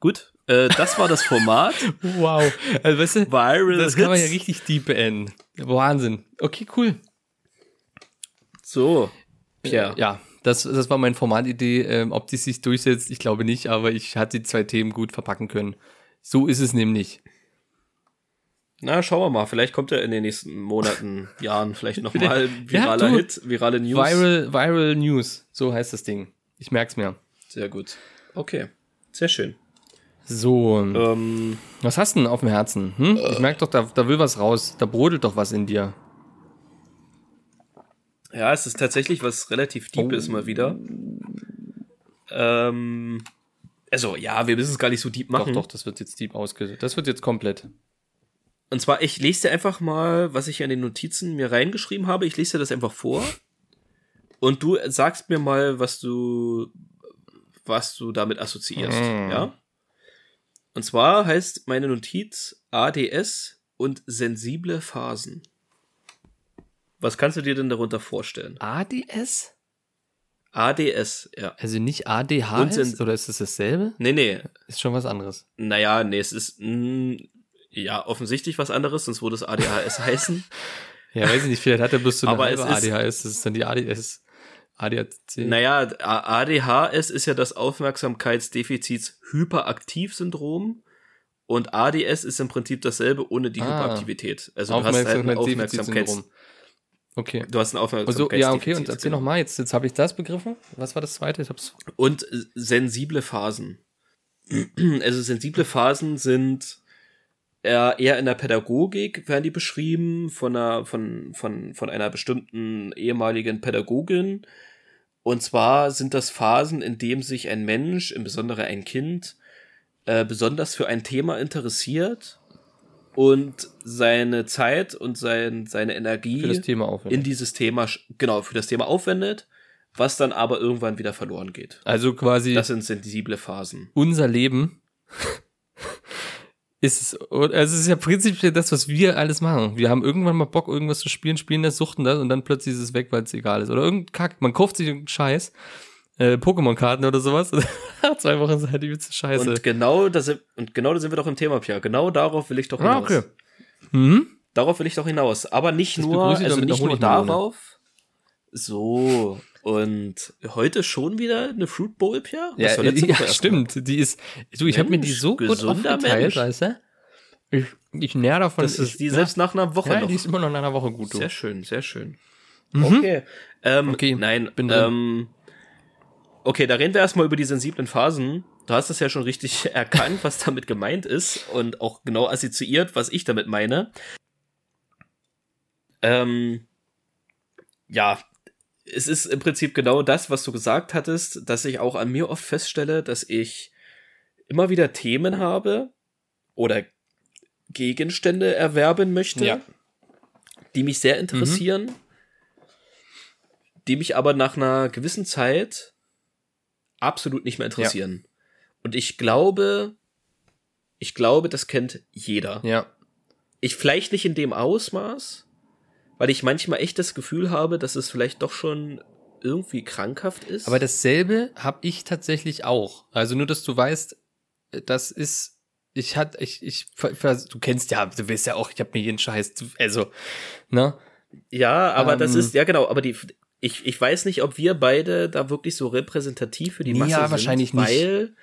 Gut, äh, das war das Format. Wow. Also weißt du, Viral das kann man ja Hits. richtig deep beenden. Wahnsinn. Okay, cool. So, Pierre. Ja, das, das war meine Formatidee. Ähm, ob die sich durchsetzt, ich glaube nicht, aber ich hatte die zwei Themen gut verpacken können. So ist es nämlich. Na, schauen wir mal. Vielleicht kommt er in den nächsten Monaten, Jahren vielleicht nochmal Ja, viraler du. Hit, virale News. Viral, Viral News, so heißt das Ding. Ich merk's mir. Sehr gut. Okay, sehr schön. So, Ähm, was hast du denn auf dem Herzen? Hm? Ich merk doch, da, da will was raus. Da brodelt doch was in dir. Ja, es ist tatsächlich was relativ Oh. Deepes mal wieder. Ähm, also, ja, wir müssen es gar nicht so deep machen. Doch, doch, das wird jetzt deep ausge... Das wird jetzt komplett. Und zwar, ich lese dir einfach mal, was ich hier in den Notizen mir reingeschrieben habe. Ich lese dir das einfach vor. Und du sagst mir mal, was du, was du damit assoziierst, Mm. ja? Und zwar heißt meine Notiz ADS und sensible Phasen. Was kannst du dir denn darunter vorstellen? ADS? ADS, ja. Also nicht Und ADHS oder ist es dasselbe? Nee, nee. Ist schon was anderes. Naja, nee, es ist mh, ja offensichtlich was anderes, sonst würde es ADHS heißen. Ja, weiß ich nicht, vielleicht hat er bloß so eine Aber halbe ADHS, das ist dann die ADS. ADHC. Naja, ADHS ist ja das Aufmerksamkeitsdefizits-Hyperaktiv-Syndrom. Und ADS ist im Prinzip dasselbe ohne die Ah. Hyperaktivität. Also du hast halt ein Aufmerksamkeits. Okay. du hast ein Also, Aufmerksamkeitsdefizit. ja, okay, und erzähl genau. noch mal, jetzt, jetzt habe ich das begriffen. Was war das zweite? Ich hab's. Und sensible Phasen. Also sensible Phasen sind eher, eher in der Pädagogik werden die beschrieben von einer, von, von, von einer bestimmten ehemaligen Pädagogin. Und zwar sind das Phasen, in dem sich ein Mensch, im Besonderen ein Kind, äh, besonders für ein Thema interessiert und seine Zeit und sein, seine Energie Für das Thema auf. in dieses Thema, genau, für das Thema aufwendet, was dann aber irgendwann wieder verloren geht. Also quasi Das sind sensible Phasen. unser Leben ist es, also es ist ja prinzipiell das, was wir alles machen. Wir haben irgendwann mal Bock, irgendwas zu spielen, spielen das, suchten das und dann plötzlich ist es weg, weil es egal ist. Oder irgendein Kack. Man kauft sich irgendeinen Scheiß, äh, Pokémon-Karten oder sowas. Zwei Wochen sind halt die übelste Scheiße. Und genau, da sind, und genau da sind wir doch im Thema, Pia. Genau darauf will ich doch hinaus. ah, okay. Mhm. Darauf will ich doch hinaus. Aber nicht Das nur, also nicht nur darauf. So. Und heute schon wieder eine Fruit Bowl, Pia? Ja, letzte ja erst stimmt. Die ist, du, ich habe mir die so gut aufgeteilt, Mensch. weißt du? Ich, ich näher davon. Das ist die ne? selbst nach einer Woche ja, noch. die ist immer noch in einer Woche gut, du. Sehr schön, sehr schön. Mhm. Okay. Ähm, Okay, Nein, bin drin. ähm, okay, da reden wir erstmal über die sensiblen Phasen. Du hast das ja schon richtig erkannt, was damit gemeint ist und auch genau assoziiert, was ich damit meine. Ähm, ja, es ist im Prinzip genau das, was du gesagt hattest, dass ich auch an mir oft feststelle, dass ich immer wieder Themen habe oder Gegenstände erwerben möchte, Ja. die mich sehr interessieren, die mich aber nach einer gewissen Zeit absolut nicht mehr interessieren. Und ich glaube, ich glaube, das kennt jeder. Ja. Ich vielleicht nicht in dem Ausmaß, weil ich manchmal echt das Gefühl habe, dass es vielleicht doch schon irgendwie krankhaft ist. Aber dasselbe habe ich tatsächlich auch. Also nur, dass du weißt, das ist, ich hat, ich, ich, du kennst ja, du weißt ja auch, ich habe mir jeden Scheiß, also, ne? ja, aber das Ähm, ist, ja genau, aber die, ich, ich weiß nicht, ob wir beide da wirklich so repräsentativ für die Ja, Masse sind. wahrscheinlich nicht. Weil,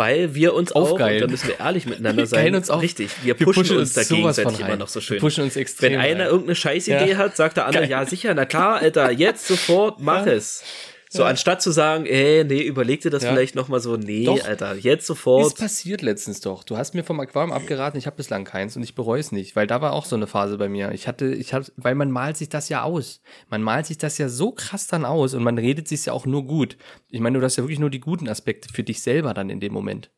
weil wir uns auch, Aufgeilen. da müssen wir ehrlich miteinander Wir sein. geilen uns auf. Richtig, wir pushen, uns da sowas von gegenseitig immer noch so Wir schön. pushen uns extrem. Wenn einer irgendeine Scheißidee Ja. hat, sagt der andere, Geil. ja sicher, na klar, Alter, jetzt sofort, mach Ja. es. So, anstatt zu sagen, ey, nee, überleg dir das Ja. vielleicht noch mal so, nee, Doch. Alter, jetzt Ist sofort. passiert letztens doch. Du hast mir vom Aquarium abgeraten, ich habe bislang keins und ich bereue es nicht, weil da war auch so eine Phase bei mir. Ich hatte, ich hab, weil man malt sich das ja aus. Man malt sich das ja so krass dann aus und man redet sich ja auch nur gut. Ich meine, du hast ja wirklich nur die guten Aspekte für dich selber dann in dem Moment.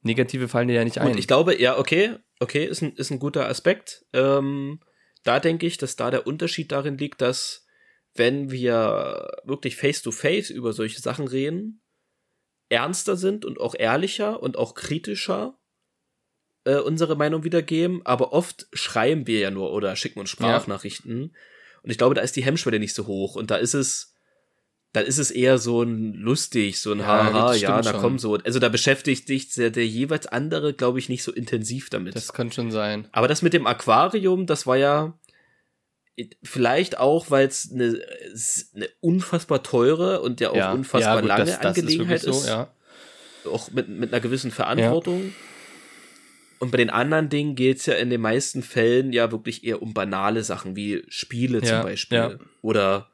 Negative fallen dir ja nicht ein. Gut, ich glaube, ja, okay, okay, ist ein, ist ein guter Aspekt. Ähm, da denke ich, dass da der Unterschied darin liegt, dass wenn wir wirklich face to face über solche Sachen reden, ernster sind und auch ehrlicher und auch kritischer äh, unsere Meinung wiedergeben, aber oft schreiben wir ja nur oder schicken uns Sprachnachrichten. Und ich glaube, da ist die Hemmschwelle nicht so hoch und da ist es, da ist es eher so ein lustig, so ein Ja, Haha, ja, schon. komm so. Also da beschäftigt sich der, der jeweils andere, glaube ich, nicht so intensiv damit. das kann schon sein. Aber das mit dem Aquarium, das war ja vielleicht auch, weil es eine, eine unfassbar teure und ja auch unfassbar gut, lange das- das Angelegenheit ist. so, ja. Auch mit, mit einer gewissen Verantwortung. Und bei den anderen Dingen geht's ja in den meisten Fällen ja wirklich eher um banale Sachen wie Spiele Ja, zum Beispiel. ja. Oder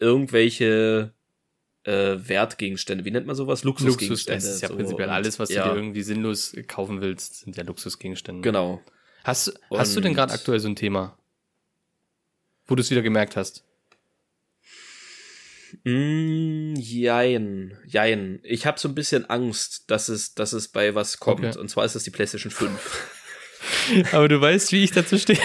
irgendwelche äh, Wertgegenstände. Wie nennt man sowas? Luxus, Luxusgegenstände. das ist ja so. prinzipiell alles, was ja, du dir irgendwie sinnlos kaufen willst, sind ja Luxusgegenstände. Genau. Hast, hast du denn gerade aktuell so ein Thema, wo du es wieder gemerkt hast? Mm, jein, jein. Ich habe so ein bisschen Angst, dass es, dass es bei was kommt. Okay. Und zwar ist es die PlayStation 5. Aber du weißt, wie ich dazu stehe.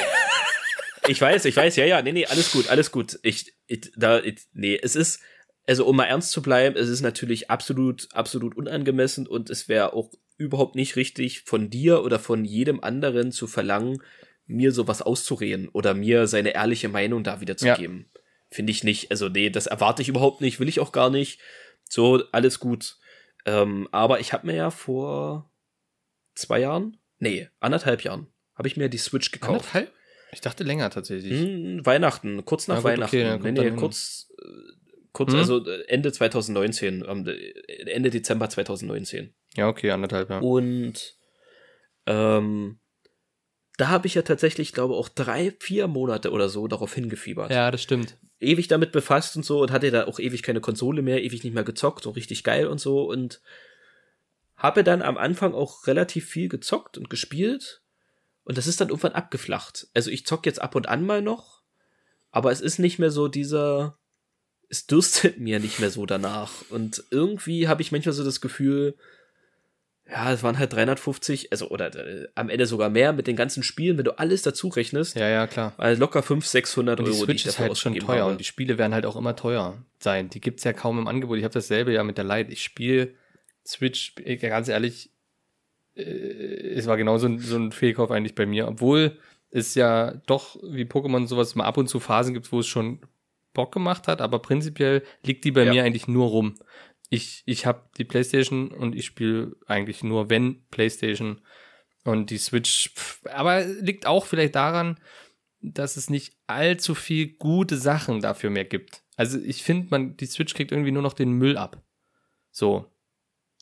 ich weiß, ich weiß, ja, ja, nee, nee, alles gut, alles gut. Ich, ich da, ich, nee, es ist, also um mal ernst zu bleiben, es ist natürlich absolut, absolut unangemessen und es wäre auch überhaupt nicht richtig von dir oder von jedem anderen zu verlangen, mir sowas auszureden oder mir seine ehrliche Meinung da wiederzugeben. finde ich nicht. Also nee, das erwarte ich überhaupt nicht, will ich auch gar nicht. So, alles gut. Ähm, aber ich habe mir ja vor zwei Jahren, nee, anderthalb Jahren, habe ich mir die Switch gekauft. Anderthalb? Ich dachte länger tatsächlich. Hm, Weihnachten, kurz nach Na gut, Weihnachten. okay, nee, nee, kurz, äh, kurz, Hm? also äh, Ende 2019, ähm, äh, Ende Dezember 2019. Ja, okay, anderthalb, ja. Und ähm, da habe ich ja tatsächlich, glaube auch drei, vier Monate oder so darauf hingefiebert. Ja, das stimmt. Ewig damit befasst und so und hatte da auch ewig keine Konsole mehr, ewig nicht mehr gezockt, so richtig geil und so und habe dann am Anfang auch relativ viel gezockt und gespielt und das ist dann irgendwann abgeflacht. Also ich zock jetzt ab und an mal noch, aber es ist nicht mehr so dieser, es dürstet mir nicht mehr so danach und irgendwie habe ich manchmal so das Gefühl, ja, es waren halt 350, also oder äh, am Ende sogar mehr mit den ganzen Spielen, wenn du alles dazu rechnest, Ja, ja, klar. also locker 500, 600 Und die Euro, Switch ich ist halt schon teuer habe. und die Spiele werden halt auch immer teuer sein. Die gibt's ja kaum im Angebot. Ich habe dasselbe ja mit der Lite. Ich spiele Switch, äh, ganz ehrlich, äh, es war genau so ein, so ein Fehlkauf eigentlich bei mir. Obwohl es ja doch wie Pokémon sowas mal ab und zu Phasen gibt, wo es schon Bock gemacht hat, aber prinzipiell liegt die bei Ja. mir eigentlich nur rum. Ich, ich habe die Playstation und ich spiele eigentlich nur, wenn Playstation und die Switch. Pff, aber liegt auch vielleicht daran, dass es nicht allzu viel gute Sachen dafür mehr gibt. Also ich finde, man die Switch kriegt irgendwie nur noch den Müll ab. So,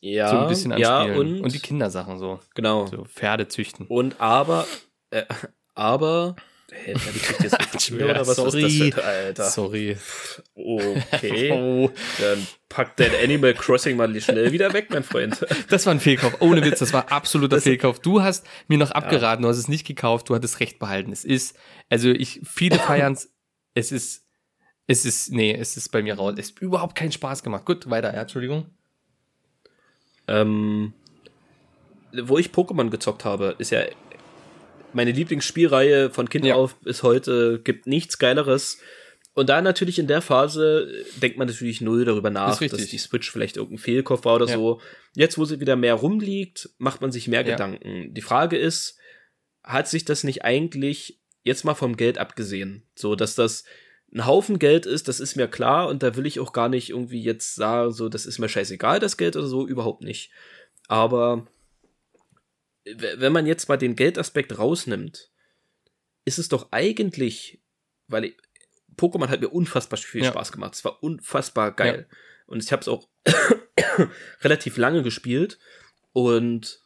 ja, so ein bisschen an ja, Spielen. und, und die Kindersachen so, genau. so Pferde züchten. Und aber, äh, aber, hä, hab ich kriegt jetzt richtig Kinder oder was Sorry. ist das für, Alter? Sorry. Okay, Oh, dann pack dein Animal Crossing mal schnell wieder weg, mein Freund. das war ein Fehlkauf. Ohne Witz, das war absoluter Fehlkauf. Du hast mir noch abgeraten, du hast es nicht gekauft, du hattest recht behalten. Es ist, also ich, viele feiern's, es ist, es ist, nee, es ist bei mir raus. Es ist überhaupt keinen Spaß gemacht. Gut, weiter, ja, Entschuldigung. ähm, wo ich Pokémon gezockt habe, ist ja meine Lieblingsspielreihe von Kind Ja. auf bis heute, gibt nichts Geileres. Und da natürlich in der Phase denkt man natürlich null darüber nach, dass die Switch vielleicht irgendein Fehlkauf war oder Ja. so. Jetzt, wo sie wieder mehr rumliegt, macht man sich mehr Ja. Gedanken. Die Frage ist, hat sich das nicht eigentlich jetzt mal vom Geld abgesehen? So, dass das ein Haufen Geld ist, das ist mir klar und da will ich auch gar nicht irgendwie jetzt sagen, so, das ist mir scheißegal, das Geld oder so, überhaupt nicht. Aber wenn man jetzt mal den Geldaspekt rausnimmt, ist es doch eigentlich, weil ich, Pokémon hat mir unfassbar viel Ja. Spaß gemacht. Es war unfassbar geil. Und ich habe es auch relativ lange gespielt. Und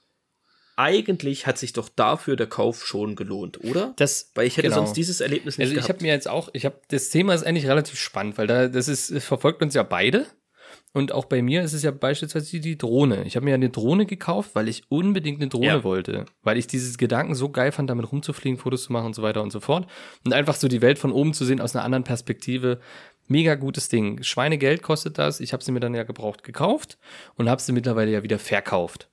eigentlich hat sich doch dafür der Kauf schon gelohnt, oder? Das, Weil ich hätte genau. sonst dieses Erlebnis nicht Also ich gehabt. habe mir jetzt auch, ich habe das Thema ist eigentlich relativ spannend, weil da das ist es verfolgt uns ja beide und auch bei mir ist es ja beispielsweise die, Drohne. Ich habe mir eine Drohne gekauft, weil ich unbedingt eine Drohne Ja. wollte, weil ich dieses Gedanken so geil fand, damit rumzufliegen, Fotos zu machen und so weiter und so fort und einfach so die Welt von oben zu sehen aus einer anderen Perspektive. Mega gutes Ding. Schweinegeld kostet das. Ich habe sie mir dann ja gebraucht gekauft und habe sie mittlerweile ja wieder verkauft.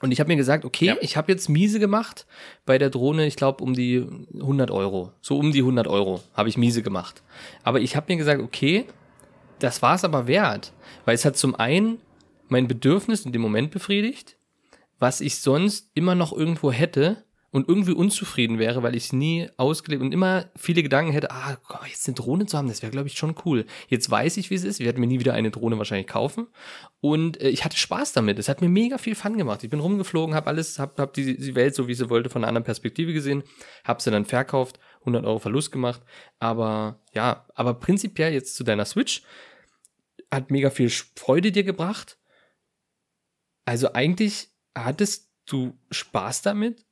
Und ich habe mir gesagt, okay, Ja. ich habe jetzt miese gemacht bei der Drohne, ich glaube um die 100 Euro. So um die 100 Euro habe ich miese gemacht. Aber ich habe mir gesagt, okay, das war es aber wert. Weil es hat zum einen mein Bedürfnis in dem Moment befriedigt, was ich sonst immer noch irgendwo hätte und irgendwie unzufrieden wäre, weil ich es nie ausgelebt und immer viele Gedanken hätte, ah, jetzt eine Drohne zu haben, das wäre, glaube ich, schon cool. Jetzt weiß ich, wie es ist. Ich werde mir nie wieder eine Drohne wahrscheinlich kaufen. Und äh, ich hatte Spaß damit. Es hat mir mega viel Fun gemacht. Ich bin rumgeflogen, habe alles, habe hab die, die Welt so, wie sie wollte, von einer anderen Perspektive gesehen, habe sie dann verkauft, 100 Euro Verlust gemacht. Aber ja, aber prinzipiell jetzt zu deiner Switch hat mega viel Freude dir gebracht. Also eigentlich hattest du Spaß damit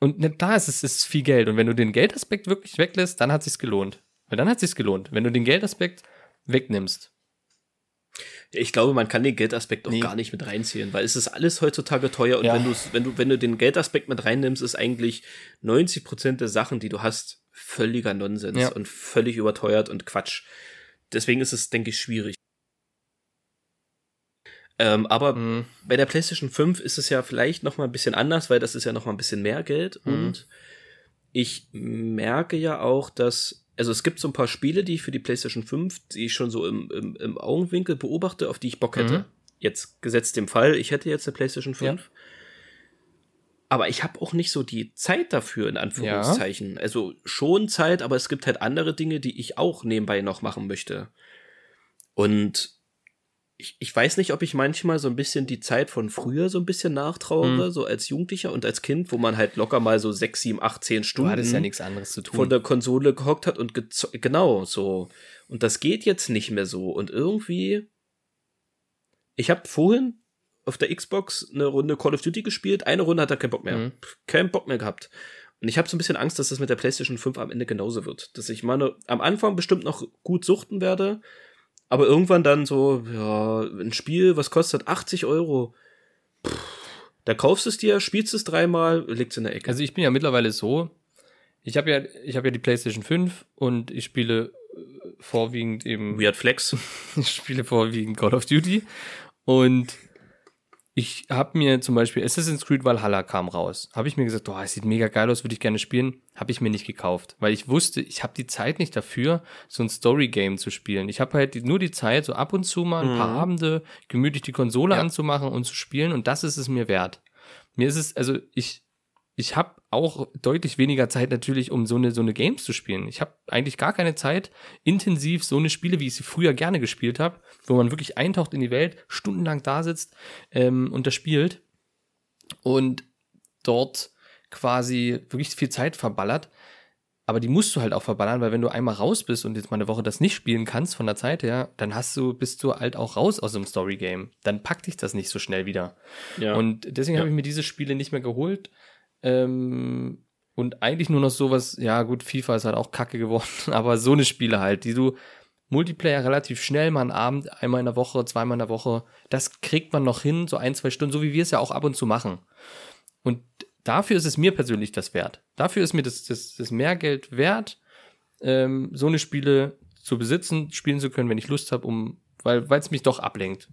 und ne, da ist es ist viel Geld. Und wenn du den Geldaspekt wirklich weglässt, dann hat sich's gelohnt. Weil dann hat sich's gelohnt. Wenn du den Geldaspekt wegnimmst. Ich glaube, man kann den Geldaspekt auch Nee. gar nicht mit reinziehen, weil es ist alles heutzutage teuer und Ja. wenn, wenn, du, wenn du den Geldaspekt mit reinnimmst, ist eigentlich 90% der Sachen, die du hast, völliger Nonsens Ja. und völlig überteuert und Quatsch. Deswegen ist es, denke ich, schwierig. Ähm, aber Mhm. bei der PlayStation 5 ist es ja vielleicht noch mal ein bisschen anders, weil das ist ja noch mal ein bisschen mehr Geld Mhm. und ich merke ja auch, dass also es gibt so ein paar Spiele, die ich für die PlayStation 5, die ich schon so im, im, im Augenwinkel beobachte, auf die ich Bock hätte. Mhm. Jetzt gesetzt dem Fall, ich hätte jetzt eine PlayStation 5. aber ich habe auch nicht so die Zeit dafür, in Anführungszeichen. Ja. Also schon Zeit, aber es gibt halt andere Dinge, die ich auch nebenbei noch machen möchte. Und ich, ich weiß nicht, ob ich manchmal so ein bisschen die Zeit von früher so ein bisschen nachtrauere, mhm. so als Jugendlicher und als Kind, wo man halt locker mal so sechs, sieben, acht, zehn Stunden du ja nichts anderes zu tun. von der Konsole gehockt hat und genau so. Und das geht jetzt nicht mehr so. Und irgendwie, ich habe vorhin auf der Xbox eine Runde Call of Duty gespielt, eine Runde hat er keinen Bock mehr. Mhm. Keinen Bock mehr gehabt. Und ich habe so ein bisschen Angst, dass das mit der PlayStation 5 am Ende genauso wird. Dass ich meine, am Anfang bestimmt noch gut suchten werde, aber irgendwann dann so, ja, ein Spiel, was kostet 80 Euro. Puh, da kaufst du es dir, spielst es dreimal, legst es in der Ecke. Also ich bin ja mittlerweile so, ich habe ja, ich habe ja die PlayStation 5 und ich spiele äh, vorwiegend eben. Weird Flex. ich spiele vorwiegend Call of Duty und ich habe mir zum Beispiel Assassin's Creed Valhalla kam raus. Habe ich mir gesagt, oh, es sieht mega geil aus, würde ich gerne spielen. Habe ich mir nicht gekauft, weil ich wusste, ich habe die Zeit nicht dafür, so ein Story Game zu spielen. Ich habe halt die, nur die Zeit, so ab und zu mal ein mhm. paar Abende gemütlich die Konsole ja. anzumachen und zu spielen und das ist es mir wert. Mir ist es, also ich ich habe auch deutlich weniger Zeit natürlich, um so eine, so eine Games zu spielen. Ich habe eigentlich gar keine Zeit, intensiv so eine Spiele, wie ich sie früher gerne gespielt habe, wo man wirklich eintaucht in die Welt, stundenlang da sitzt ähm, und das spielt und dort quasi wirklich viel Zeit verballert. Aber die musst du halt auch verballern, weil wenn du einmal raus bist und jetzt mal eine Woche das nicht spielen kannst von der Zeit her, dann hast du, bist du halt auch raus aus dem Story-Game. Dann packt dich das nicht so schnell wieder. Ja. Und deswegen ja. habe ich mir diese Spiele nicht mehr geholt. Ähm, und eigentlich nur noch sowas, ja gut, FIFA ist halt auch kacke geworden, aber so eine Spiele halt, die du Multiplayer relativ schnell mal einen Abend, einmal in der Woche, zweimal in der Woche, das kriegt man noch hin, so ein, zwei Stunden, so wie wir es ja auch ab und zu machen. Und dafür ist es mir persönlich das wert. Dafür ist mir das, das, das Mehrgeld wert, ähm, so eine Spiele zu besitzen, spielen zu können, wenn ich Lust habe, um, weil es mich doch ablenkt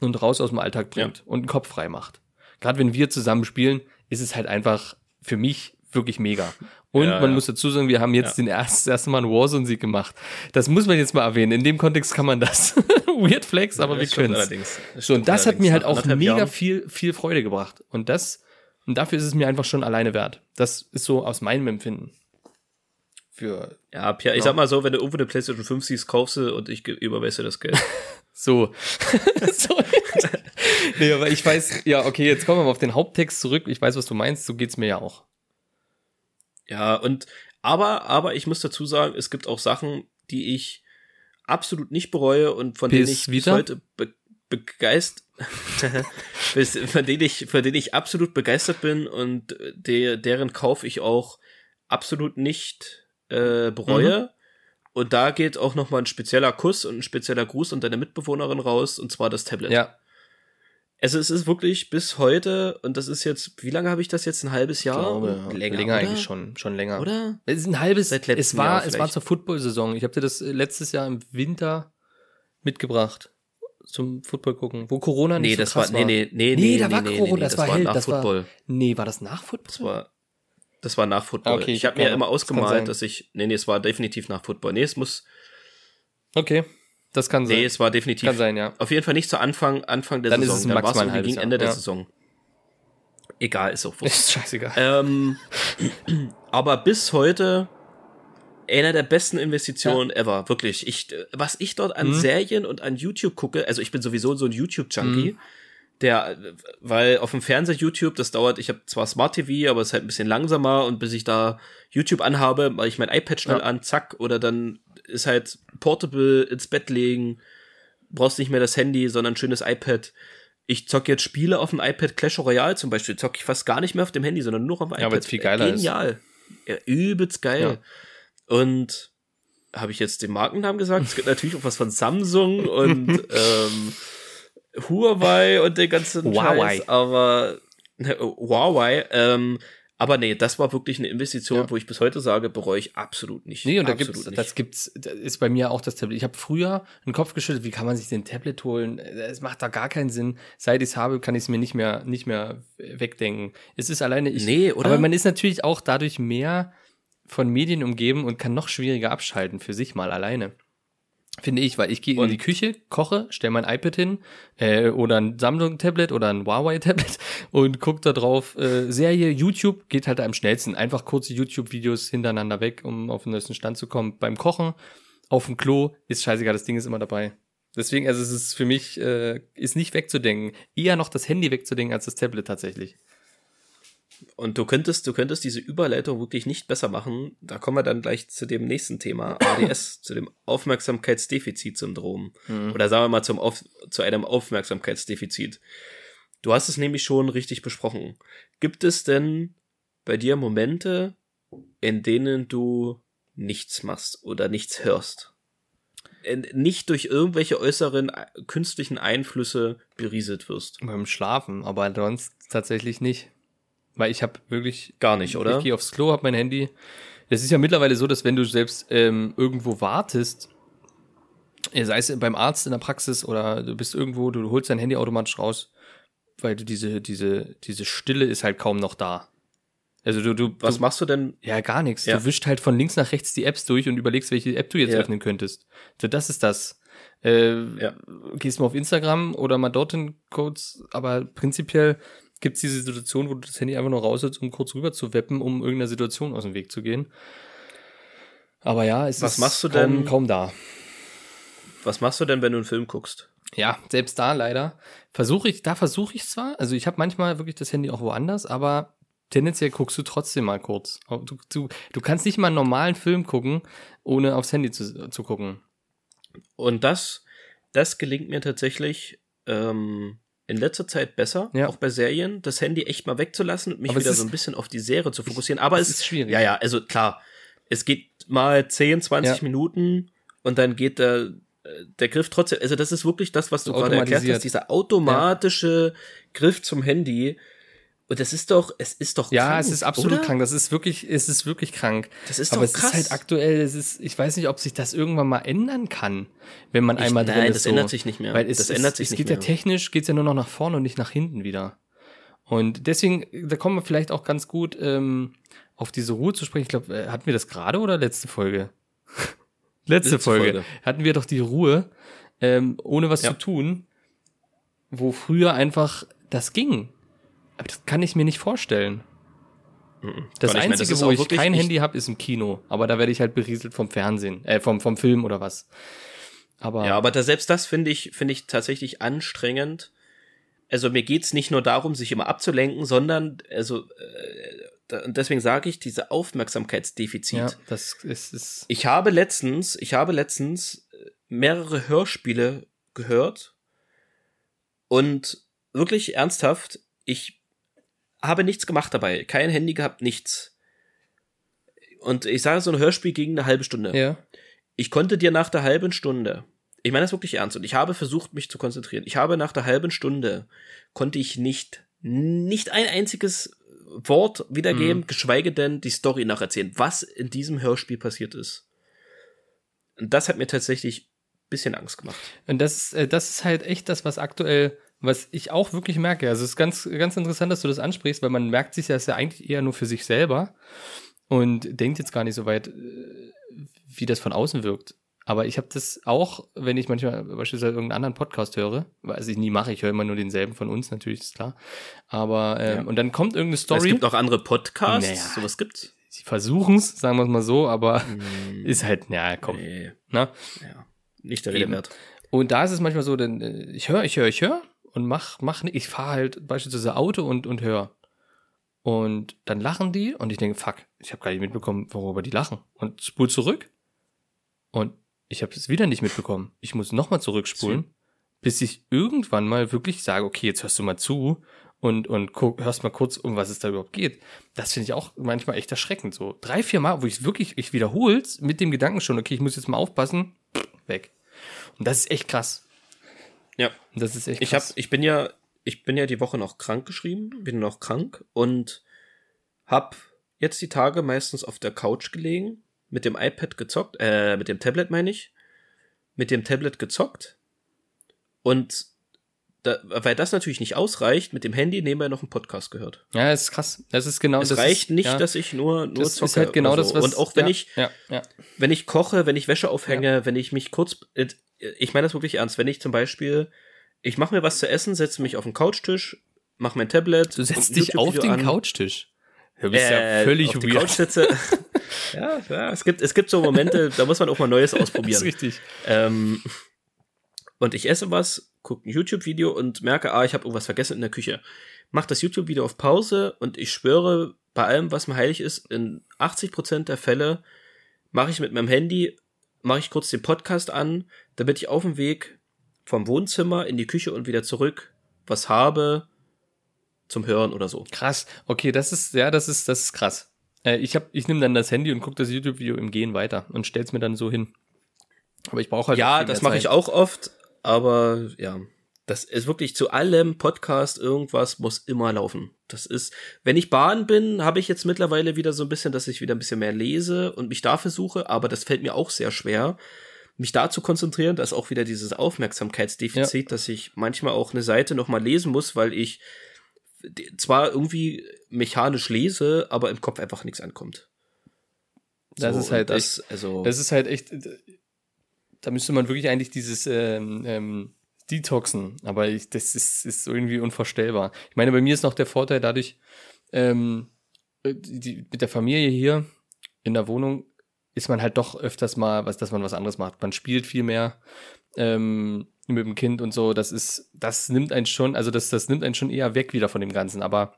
und raus aus dem Alltag bringt ja. und den Kopf frei macht. Gerade wenn wir zusammen spielen, ist es halt einfach für mich wirklich mega. Und ja, man ja. muss dazu sagen, wir haben jetzt ja. den ersten, das erste Mal einen Warzone-Sieg gemacht. Das muss man jetzt mal erwähnen. In dem Kontext kann man das. Weird Flex, aber wir können es. So, und das hat mir halt auch mega Jahren. viel, viel Freude gebracht. Und das, und dafür ist es mir einfach schon alleine wert. Das ist so aus meinem Empfinden. Für. Ja, Pierre, ich sag mal so, wenn du irgendwo eine PlayStation 5 siehst, kaufst du und ich überweise das Geld. so. so. nee, aber ich weiß, ja, okay, jetzt kommen wir mal auf den Haupttext zurück. Ich weiß, was du meinst, so geht's mir ja auch. Ja, und aber, aber ich muss dazu sagen, es gibt auch Sachen, die ich absolut nicht bereue und von denen ich bis heute be begeistert, von denen ich, von denen ich absolut begeistert bin und der, deren Kauf ich auch absolut nicht äh, bereue. Mhm. Und da geht auch nochmal ein spezieller Kuss und ein spezieller Gruß an deine Mitbewohnerin raus, und zwar das Tablet. Ja. Also es ist wirklich bis heute, und das ist jetzt, wie lange habe ich das jetzt? Ein halbes Jahr? Glaube, länger, länger eigentlich schon, schon länger. Oder? Es ist ein halbes, Seit es war, es war zur Football-Saison. Ich habe dir das letztes Jahr im Winter mitgebracht zum Football gucken, wo Corona nicht nee, so das war, war. Nee, nee, nee, nee, da war nee, Corona, das, das, war hell, nach das Football. War, nee, war das nach Football? Das war, das war nach Football. Okay, ich habe mir immer ausgemalt, das dass ich, nee, nee, es war definitiv nach Football. Nee, es muss. Okay. Das kann sein. Nee, es war definitiv. Kann sein, ja. Auf jeden Fall nicht zu Anfang, Anfang der Dann Saison. Ist es Dann war es gegen Ende der ja. Saison. Egal, ist auch wurscht. Ist scheißegal. Ähm, aber bis heute einer der besten Investitionen ja. ever, wirklich. Ich, was ich dort an mhm. Serien und an YouTube gucke, also ich bin sowieso so ein YouTube-Junkie, mhm. der, weil auf dem Fernseher YouTube, das dauert, ich habe zwar Smart TV, aber es ist halt ein bisschen langsamer und bis ich da YouTube anhabe, mache ich mein iPad schnell ja. an, zack, oder dann ist halt portable ins Bett legen, brauchst nicht mehr das Handy, sondern ein schönes iPad. Ich zock jetzt Spiele auf dem iPad, Clash Royale zum Beispiel, zock ich fast gar nicht mehr auf dem Handy, sondern nur auf dem iPad. Ja, weil es viel geiler Genial. ist. Ja, übelst geil. Ja. Und habe ich jetzt den Markennamen gesagt? Es gibt natürlich auch was von Samsung und ähm, Huawei und den ganzen Huawei. Scheiß, aber ne, Huawei, ähm, aber nee, das war wirklich eine Investition, ja. wo ich bis heute sage, bereue ich absolut nicht. Nee, und da gibt's, nicht. das gibt's, das ist bei mir auch das Tablet. Ich habe früher einen Kopf geschüttelt, wie kann man sich den Tablet holen? Es macht da gar keinen Sinn. Seit ich es habe, kann ich es mir nicht mehr, nicht mehr wegdenken. Es ist alleine ich. Nee, oder? Aber man ist natürlich auch dadurch mehr von Medien umgeben und kann noch schwieriger abschalten für sich mal alleine. Finde ich, weil ich gehe in die Küche, koche, stelle mein iPad hin äh, oder ein Samsung-Tablet oder ein Huawei-Tablet und gucke da drauf äh, Serie, YouTube, geht halt am schnellsten. Einfach kurze YouTube-Videos hintereinander weg, um auf den neuesten Stand zu kommen. Beim Kochen, auf dem Klo, ist scheißegal, das Ding ist immer dabei. Deswegen, also es ist für mich, äh, ist nicht wegzudenken. Eher noch das Handy wegzudenken als das Tablet tatsächlich. Und du könntest, du könntest diese Überleitung wirklich nicht besser machen. Da kommen wir dann gleich zu dem nächsten Thema, ADS, zu dem Aufmerksamkeitsdefizitsyndrom. Oder sagen wir mal zum Auf, zu einem Aufmerksamkeitsdefizit. Du hast es nämlich schon richtig besprochen. Gibt es denn bei dir Momente, in denen du nichts machst oder nichts hörst? Nicht durch irgendwelche äußeren äh, künstlichen Einflüsse berieselt wirst. Beim Schlafen, aber sonst tatsächlich nicht. Weil ich habe wirklich Gar nicht, oder? Ich gehe aufs Klo, hab mein Handy. Es ist ja mittlerweile so, dass wenn du selbst ähm, irgendwo wartest, äh, sei es beim Arzt in der Praxis oder du bist irgendwo, du holst dein Handy automatisch raus, weil du diese, diese, diese Stille ist halt kaum noch da. Also du, du, Was du machst du denn? ja, gar nichts. Ja. Du wischst halt von links nach rechts die Apps durch und überlegst, welche App du jetzt Ja. öffnen könntest. So, das ist das. Äh, Ja. Gehst mal auf Instagram oder mal dorthin kurz, aber prinzipiell gibt's diese Situation, wo du das Handy einfach nur rausholst, um kurz rüber zu weppen, um irgendeiner Situation aus dem Weg zu gehen. Aber ja, es Was ist machst du kaum, denn- kaum da. Was machst du denn, wenn du einen Film guckst? Ja, selbst da leider versuche ich, da versuche ich zwar, also ich habe manchmal wirklich das Handy auch woanders, aber tendenziell guckst du trotzdem mal kurz. Du, du, du kannst nicht mal einen normalen Film gucken, ohne aufs Handy zu, zu gucken. Und das, das gelingt mir tatsächlich ähm, in letzter Zeit besser, Ja. auch bei Serien, das Handy echt mal wegzulassen und mich Aber wieder so ein bisschen auf die Serie zu fokussieren. Aber es ist schwierig. Ja, ja, also klar, es geht mal 10, 20 Ja. Minuten und dann geht der, der Griff trotzdem, also das ist wirklich das, was du So gerade erklärt hast, dieser automatische Griff zum Handy. Und das ist doch, es ist doch Ja, krank, es ist absolut oder? krank. Das ist wirklich, es ist wirklich krank. Das ist Aber doch es krass. ist halt aktuell, es ist, ich weiß nicht, ob sich das irgendwann mal ändern kann, wenn man Ich- einmal drin nein, ist. das so. ändert sich nicht mehr. Weil es, Das es, ändert sich es nicht geht mehr. ja technisch, geht's ja nur noch nach vorne und nicht nach hinten wieder. Und deswegen, da kommen wir vielleicht auch ganz gut ähm, auf diese Ruhe zu sprechen. Ich glaube, äh, hatten wir das gerade oder letzte Folge? letzte, Letzte Folge. Folge. Hatten wir doch die Ruhe, ähm, ohne was Ja. zu tun, wo früher einfach das ging. Aber das kann ich mir nicht vorstellen. Das mehr. Das Einzige, ist wo auch ich kein Handy habe, ist im Kino. Aber da werde ich halt berieselt vom Fernsehen, äh, vom, vom Film oder was. Aber, Ja, aber da, selbst das finde ich, finde ich tatsächlich anstrengend. Also mir geht's nicht nur darum, sich immer abzulenken, sondern, also, äh, da, deswegen sage ich, diese Aufmerksamkeitsdefizit. ja, das ist, ist Ich habe letztens, ich habe letztens mehrere Hörspiele gehört und wirklich ernsthaft, ich habe nichts gemacht dabei, kein Handy gehabt, nichts. Und ich sage, so ein Hörspiel ging eine halbe Stunde. ja. Ich konnte dir nach der halben Stunde, ich meine das wirklich ernst, und ich habe versucht, mich zu konzentrieren. Ich habe nach der halben Stunde, konnte ich nicht, nicht ein einziges Wort wiedergeben, Mhm. geschweige denn die Story nacherzählen, was in diesem Hörspiel passiert ist. Und das hat mir tatsächlich ein bisschen Angst gemacht. Und das äh, das ist halt echt das, was aktuell, was ich auch wirklich merke. Also es ist ganz, ganz interessant, dass du das ansprichst, weil man merkt sich das ja eigentlich eher nur für sich selber und denkt jetzt gar nicht so weit, äh, wie das von außen wirkt. Aber ich habe das auch, wenn ich manchmal beispielsweise irgendeinen anderen Podcast höre, was ich nie mache, ich höre immer nur denselben von uns, natürlich, ist klar. Aber, ähm, Ja. und dann kommt irgendeine Es Story. gibt auch andere Podcasts, Naja. sowas gibt's. Sie versuchen es, sagen wir es mal so, aber ist halt, ja, komm. Nee, Ne? ja, nicht der Rede wert. Und da ist es manchmal so, denn äh, ich höre, ich höre, ich höre und mach, mach nicht. Ich fahre halt beispielsweise Auto und, und höre. Und dann lachen die und ich denke, fuck, ich habe gar nicht mitbekommen, worüber die lachen. Und spul zurück und ich habe es wieder nicht mitbekommen. Ich muss nochmal zurückspulen, bis ich irgendwann mal wirklich sage, okay, jetzt hörst du mal zu und, und guck, hörst mal kurz, um was es da überhaupt geht. Das finde ich auch manchmal echt erschreckend. So drei, vier Mal, wo ich wirklich, ich wiederhol's mit dem Gedanken schon, okay, ich muss jetzt mal aufpassen, weg. Und das ist echt krass. Ja. Das ist echt Ich hab, krass. ich bin ja, ich bin ja die Woche noch krank geschrieben, bin noch krank und hab jetzt die Tage meistens auf der Couch gelegen, mit dem iPad gezockt, äh, mit dem Tablet meine ich, mit dem Tablet gezockt und da, weil das natürlich nicht ausreicht, mit dem Handy nebenbei noch einen Podcast gehört. Ja, das ist krass. Das ist genau Es reicht ist, nicht, ja, dass ich nur, nur das zocke ist halt genau oder das, so. was. Und auch wenn ja, ich, ja. wenn ich koche, wenn ich Wäsche aufhänge, wenn ich mich kurz, ich meine das wirklich ernst, wenn ich zum Beispiel, ich mache mir was zu essen, setze mich auf den Couchtisch, mache mein Tablet. Du setzt dich auf den an, Couchtisch. Du bist äh, ja völlig auf die weird. Couch sitze. ja, ja, es gibt, es gibt so Momente, da muss man auch mal Neues Das ist ausprobieren. richtig. Ähm, und ich esse was, gucke ein YouTube-Video und merke, ah, ich habe irgendwas vergessen in der Küche. Mach das YouTube-Video auf Pause und ich schwöre, bei allem, was mir heilig ist, in 80% der Fälle mache ich mit meinem Handy, mache ich kurz den Podcast an, damit ich auf dem Weg vom Wohnzimmer in die Küche und wieder zurück was habe zum Hören oder so. Krass. Okay, das ist, ja, das ist, das ist krass. Äh, ich hab, ich nehme dann das Handy und gucke das YouTube-Video im Gehen weiter und stell's mir dann so hin. Aber ich brauche halt. Ja, das mache ich auch oft, aber ja, das ist wirklich zu allem Podcast irgendwas muss immer laufen. Das ist, wenn ich Bahn bin, habe ich jetzt mittlerweile wieder so ein bisschen, dass ich wieder ein bisschen mehr lese und mich dafür suche, aber das fällt mir auch sehr schwer, mich da zu konzentrieren. Da ist auch wieder dieses Aufmerksamkeitsdefizit, dass ich manchmal auch eine Seite noch mal lesen muss, weil ich zwar irgendwie mechanisch lese, aber im Kopf einfach nichts ankommt. Das So, ist halt das, also Das ist halt echt, da müsste man wirklich eigentlich dieses ähm, ähm, Detoxen, aber ich, das ist, ist irgendwie unvorstellbar. Ich meine, bei mir ist noch der Vorteil dadurch, ähm, die, mit der Familie hier in der Wohnung ist man halt doch öfters mal, was, dass man was anderes macht. Man spielt viel mehr ähm, mit dem Kind und so. Das ist, das nimmt einen schon, also das, das nimmt einen schon eher weg wieder von dem Ganzen. Aber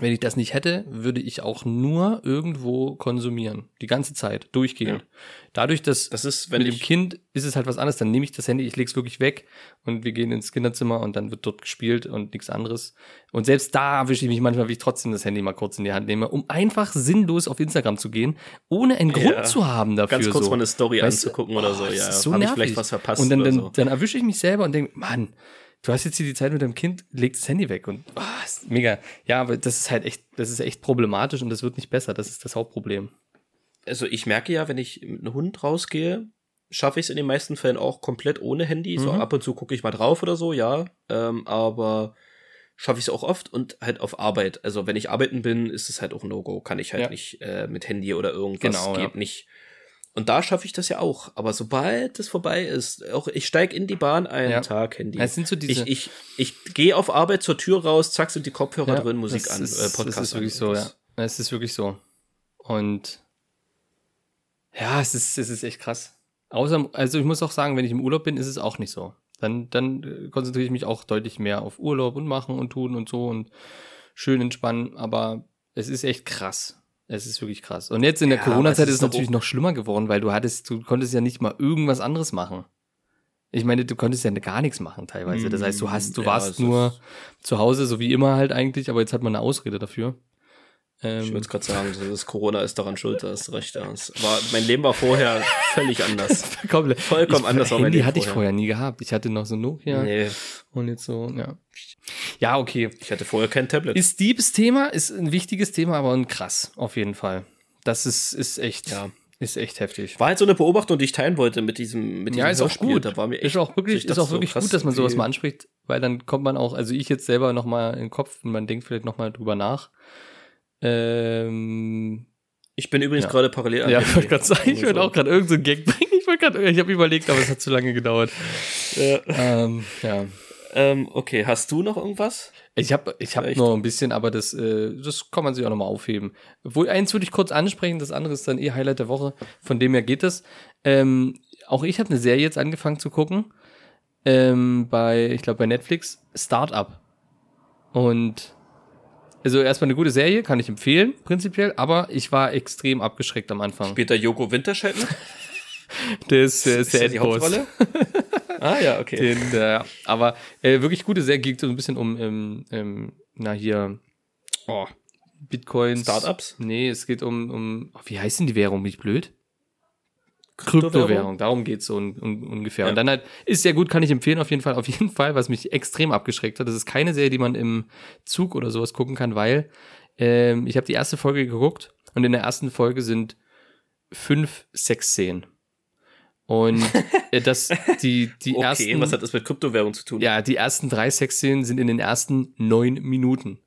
wenn ich das nicht hätte, würde ich auch nur irgendwo konsumieren. Die ganze Zeit, durchgehend. Ja. Dadurch, dass das ist, wenn mit dem Kind ist es halt was anderes. Dann nehme ich das Handy, ich lege es wirklich weg und wir gehen ins Kinderzimmer und dann wird dort gespielt und nichts anderes. Und selbst da erwische ich mich manchmal, wie ich trotzdem das Handy mal kurz in die Hand nehme, um einfach sinnlos auf Instagram zu gehen, ohne einen Grund Ja. zu haben dafür. ganz kurz so. mal eine Story Weißt anzugucken oder Oh, so, das ja. so Habe ich vielleicht was verpasst Und dann, dann, so. dann erwische ich mich selber und denke, Mann, du hast jetzt hier die Zeit mit deinem Kind, leg das Handy weg und ah, ist mega. Ja, aber das ist halt echt, das ist echt problematisch und das wird nicht besser. Das ist das Hauptproblem. Also ich merke ja, wenn ich mit einem Hund rausgehe, schaffe ich es in den meisten Fällen auch komplett ohne Handy. So Mhm. ab und zu gucke ich mal drauf oder so, ja. Ähm, aber schaffe ich es auch oft und halt auf Arbeit. Also wenn ich arbeiten bin, ist es halt auch ein No-Go. Kann ich halt Ja. nicht äh, mit Handy oder irgendwas Genau, geht ja. nicht. Und da schaffe ich das ja auch. Aber sobald es vorbei ist, auch ich steige in die Bahn einen Ja. Tag Handy. Es sind so diese. ich ich, ich gehe auf Arbeit zur Tür raus, zack, sind die Kopfhörer Ja, drin, Musik das an, ist, äh, Podcast Das ist wirklich an. so, Das- ja. Es ist wirklich so. Und ja, es ist, es ist echt krass. Außer, also ich muss auch sagen, wenn ich im Urlaub bin, ist es auch nicht so. Dann, dann äh, konzentriere ich mich auch deutlich mehr auf Urlaub und machen und tun und so und schön entspannen. Aber es ist echt krass. Es ist wirklich krass. Und jetzt in der Ja, Corona-Zeit ist es natürlich noch schlimmer geworden, weil du hattest, du konntest ja nicht mal irgendwas anderes machen. Ich meine, du konntest ja gar nichts machen teilweise. Das heißt, du hast, du Mm, Ja, warst nur zu Hause, so wie immer halt eigentlich, aber jetzt hat man eine Ausrede dafür. Ich Ähm, würde gerade sagen, das Corona ist daran schuld, da du recht. Ja. Es war, mein Leben war vorher völlig anders. komplett. Vollkommen ich, anders war mein Handy Leben hatte ich vorher. vorher nie gehabt. Ich hatte noch so Nokia Nee, und jetzt so, ja. Ja, okay. ich hatte vorher kein Tablet. Ist liebes Thema, ist ein wichtiges Thema, aber ein krass, auf jeden Fall. Das ist, ist echt, Ja. ist echt heftig. war halt so eine Beobachtung, die ich teilen wollte mit diesem, mit diesem Ja, ist auch Hörspiel. gut. Da war mir echt, ist auch wirklich, ich ist auch so, wirklich krass, gut, dass man sowas mal anspricht, weil dann kommt man auch, also ich jetzt selber noch mal in den Kopf und man denkt vielleicht noch mal drüber nach. Ähm, Ich bin übrigens Ja. gerade parallel an ja, ich wollte gerade sagen, ich wollte auch gerade irgendeinen so Gag bringen. Ich wollte gerade, ich habe überlegt, aber es hat zu lange gedauert. Ja. Ähm, ja. Ähm, okay, hast du noch irgendwas? Ich habe ich hab Vielleicht. nur ein bisschen, aber das, äh, das kann man sich auch nochmal aufheben. Obwohl, eins würde ich kurz ansprechen, das andere ist dann eh Highlight der Woche. Von dem her geht es. Ähm, auch ich habe eine Serie jetzt angefangen zu gucken. Ähm, bei, ich glaube, bei Netflix, Startup. Und also erstmal eine gute Serie, kann ich empfehlen, prinzipiell, aber ich war extrem abgeschreckt am Anfang. Spielt da Joko Winterscheid mit? Der ist, der ist der das die Endboss. Hauptrolle? ah ja, okay. Den, äh, aber äh, wirklich gute Serie geht so ein bisschen um, ähm, ähm, na hier, oh, Bitcoins. Startups? Nee, es geht um, um oh, wie heißt denn die Währung? Bin ich blöd? Kryptowährung? Darum geht's so un, un, ungefähr. Ja. Und dann halt, ist sehr gut, kann ich empfehlen, auf jeden Fall. Auf jeden Fall, was mich extrem abgeschreckt hat. Das ist keine Serie, die man im Zug oder sowas gucken kann, weil ähm, ich habe die erste Folge geguckt und in der ersten Folge sind fünf Sexszenen. Und äh, das, die, die Okay, ersten, was hat das mit Kryptowährung zu tun? ja, die ersten drei Sexszenen sind in den ersten neun Minuten.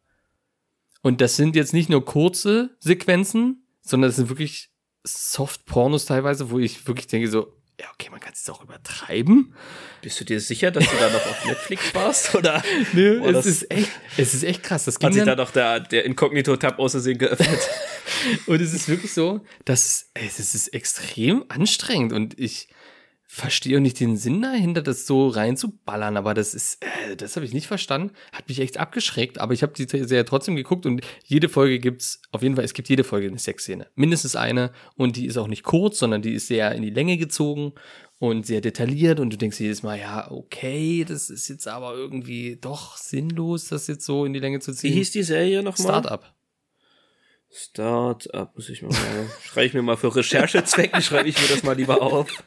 Und das sind jetzt nicht nur kurze Sequenzen, sondern das sind wirklich Soft-Pornos teilweise, wo ich wirklich denke so, ja, okay, man kann es auch übertreiben. Bist du dir sicher, dass du da noch auf Netflix warst? Oder Nö, Boah, es ist echt, es ist echt krass. Das hat sich da noch der, der Inkognito-Tab aus Versehen geöffnet? Und es ist wirklich so, dass es ist extrem anstrengend und ich verstehe auch nicht den Sinn dahinter, das so reinzuballern, aber das ist, äh, das habe ich nicht verstanden, hat mich echt abgeschreckt, aber ich habe die Serie trotzdem geguckt und jede Folge gibt's, auf jeden Fall, es gibt jede Folge eine Sexszene, mindestens eine und die ist auch nicht kurz, sondern die ist sehr in die Länge gezogen und sehr detailliert und du denkst jedes Mal, ja, okay, das ist jetzt aber irgendwie doch sinnlos, das jetzt so in die Länge zu Wie ziehen. hieß die Serie nochmal? Startup. Start-up, muss ich mal, schreibe ich mir mal für Recherchezwecken, schreibe ich mir das mal lieber auf.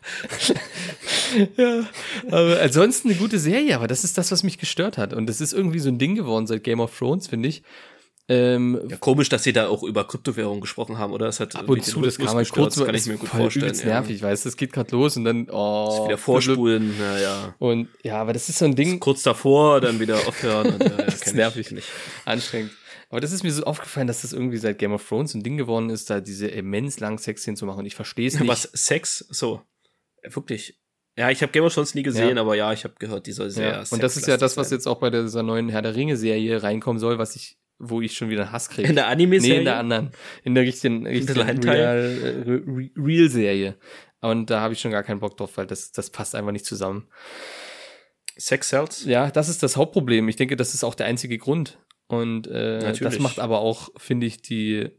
Ja, aber ansonsten eine gute Serie, aber das ist das, was mich gestört hat. Und das ist irgendwie so ein Ding geworden seit Game of Thrones, finde ich. Ähm, Ja, komisch, dass sie da auch über Kryptowährung gesprochen haben, oder? Das hat ab und zu, das kann man kurz, das kann ich mir gut voll vorstellen. übelst nervig, weißt du, es geht gerade los und dann, oh. Wieder vorspulen, naja. Und ja, aber das ist so ein Ding, Kurz davor, dann wieder aufhören. Und, ja, ja, das ist nervig, ich. anstrengend. Aber das ist mir so aufgefallen, dass das irgendwie seit Game of Thrones ein Ding geworden ist, da diese immens langen Sexszenen zu machen. Und ich verstehe es nicht. Was, Sex? So. Wirklich. Ja, ich habe Game of Thrones nie gesehen, Ja. aber ja, ich habe gehört, dieser sehr ja. Und das ist ja das, was jetzt auch bei dieser neuen Herr der Ringe-Serie reinkommen soll, was ich, wo ich schon wieder einen Hass kriege. In der Anime-Serie? Nee, in der anderen. In der richtigen, richtigen? Real, äh, Re- Real-Serie. Und da habe ich schon gar keinen Bock drauf, weil das, das passt einfach nicht zusammen. Sex sells? Ja, das ist das Hauptproblem. Ich denke, das ist auch der einzige Grund. Und äh, das macht aber auch, finde ich, die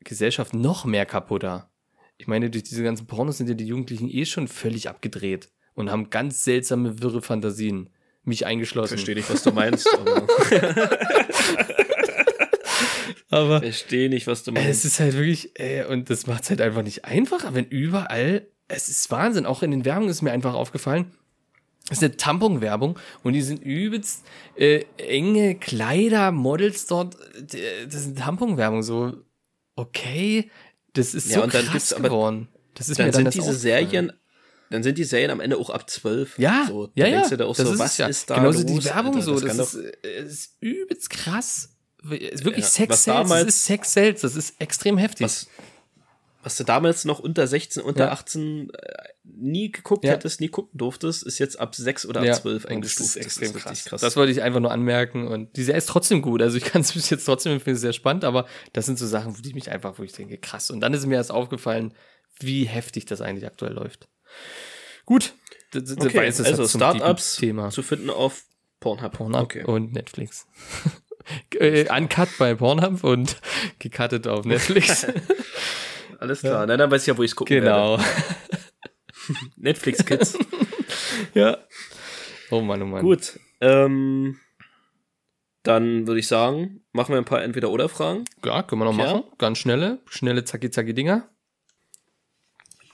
Gesellschaft noch mehr kaputter. Ich meine, durch diese ganzen Pornos sind ja die Jugendlichen eh schon völlig abgedreht und haben ganz seltsame, wirre Fantasien. Mich eingeschlossen. Verstehe nicht, was du meinst, aber Aber verstehe nicht, was du meinst. Es ist halt wirklich, äh, und das macht es halt einfach nicht einfacher, wenn überall, es ist Wahnsinn, auch in den Werbungen ist mir einfach aufgefallen, es ist eine Tampon-Werbung und die sind übelst äh, enge Kleider, Models dort, das sind Tampon-Werbung, so, okay, das ist Ja, so und dann krass aber- geworden. Das ist dann mir dann sind das diese. Serien, dann sind die Serien am Ende auch ab zwölf. Ja, so, ja, ja. da auch das so, ist was ja. ist da Genauso los, die Werbung Alter? so, das, kann ist, äh, ist übelst krass. Es ist wirklich Ja, Sex Sales, das ist Sex Sales, das ist extrem heftig. was, was du damals noch unter 16, unter Ja. 18 äh, nie geguckt Ja. hättest, nie gucken durftest, ist jetzt ab 6 oder ab Ja, 12 und eingestuft. Das ist extrem richtig krass. Das wollte ich einfach nur anmerken. Und die Serie ist trotzdem gut. Also ich kann es bis jetzt trotzdem empfehlen, sehr spannend, aber das sind so Sachen, wo ich mich einfach, wo ich denke, krass. Und dann ist mir erst aufgefallen, wie heftig das eigentlich aktuell läuft. Gut. Das, das Okay, das also Startups Thema. zu finden auf Pornhub. Pornhub Okay. und Netflix. äh, uncut bei Pornhub und gecuttet auf Netflix. Alles klar. Nein, dann weiß ich ja, wo ich es gucken werde. genau. Netflix Kids. ja. Oh Mann, oh Mann. Gut. Ähm, dann würde ich sagen, machen wir ein paar Entweder-Oder-Fragen. Ja, können wir noch Ja. machen. Ganz schnelle, schnelle Zacki-Zacki-Dinger.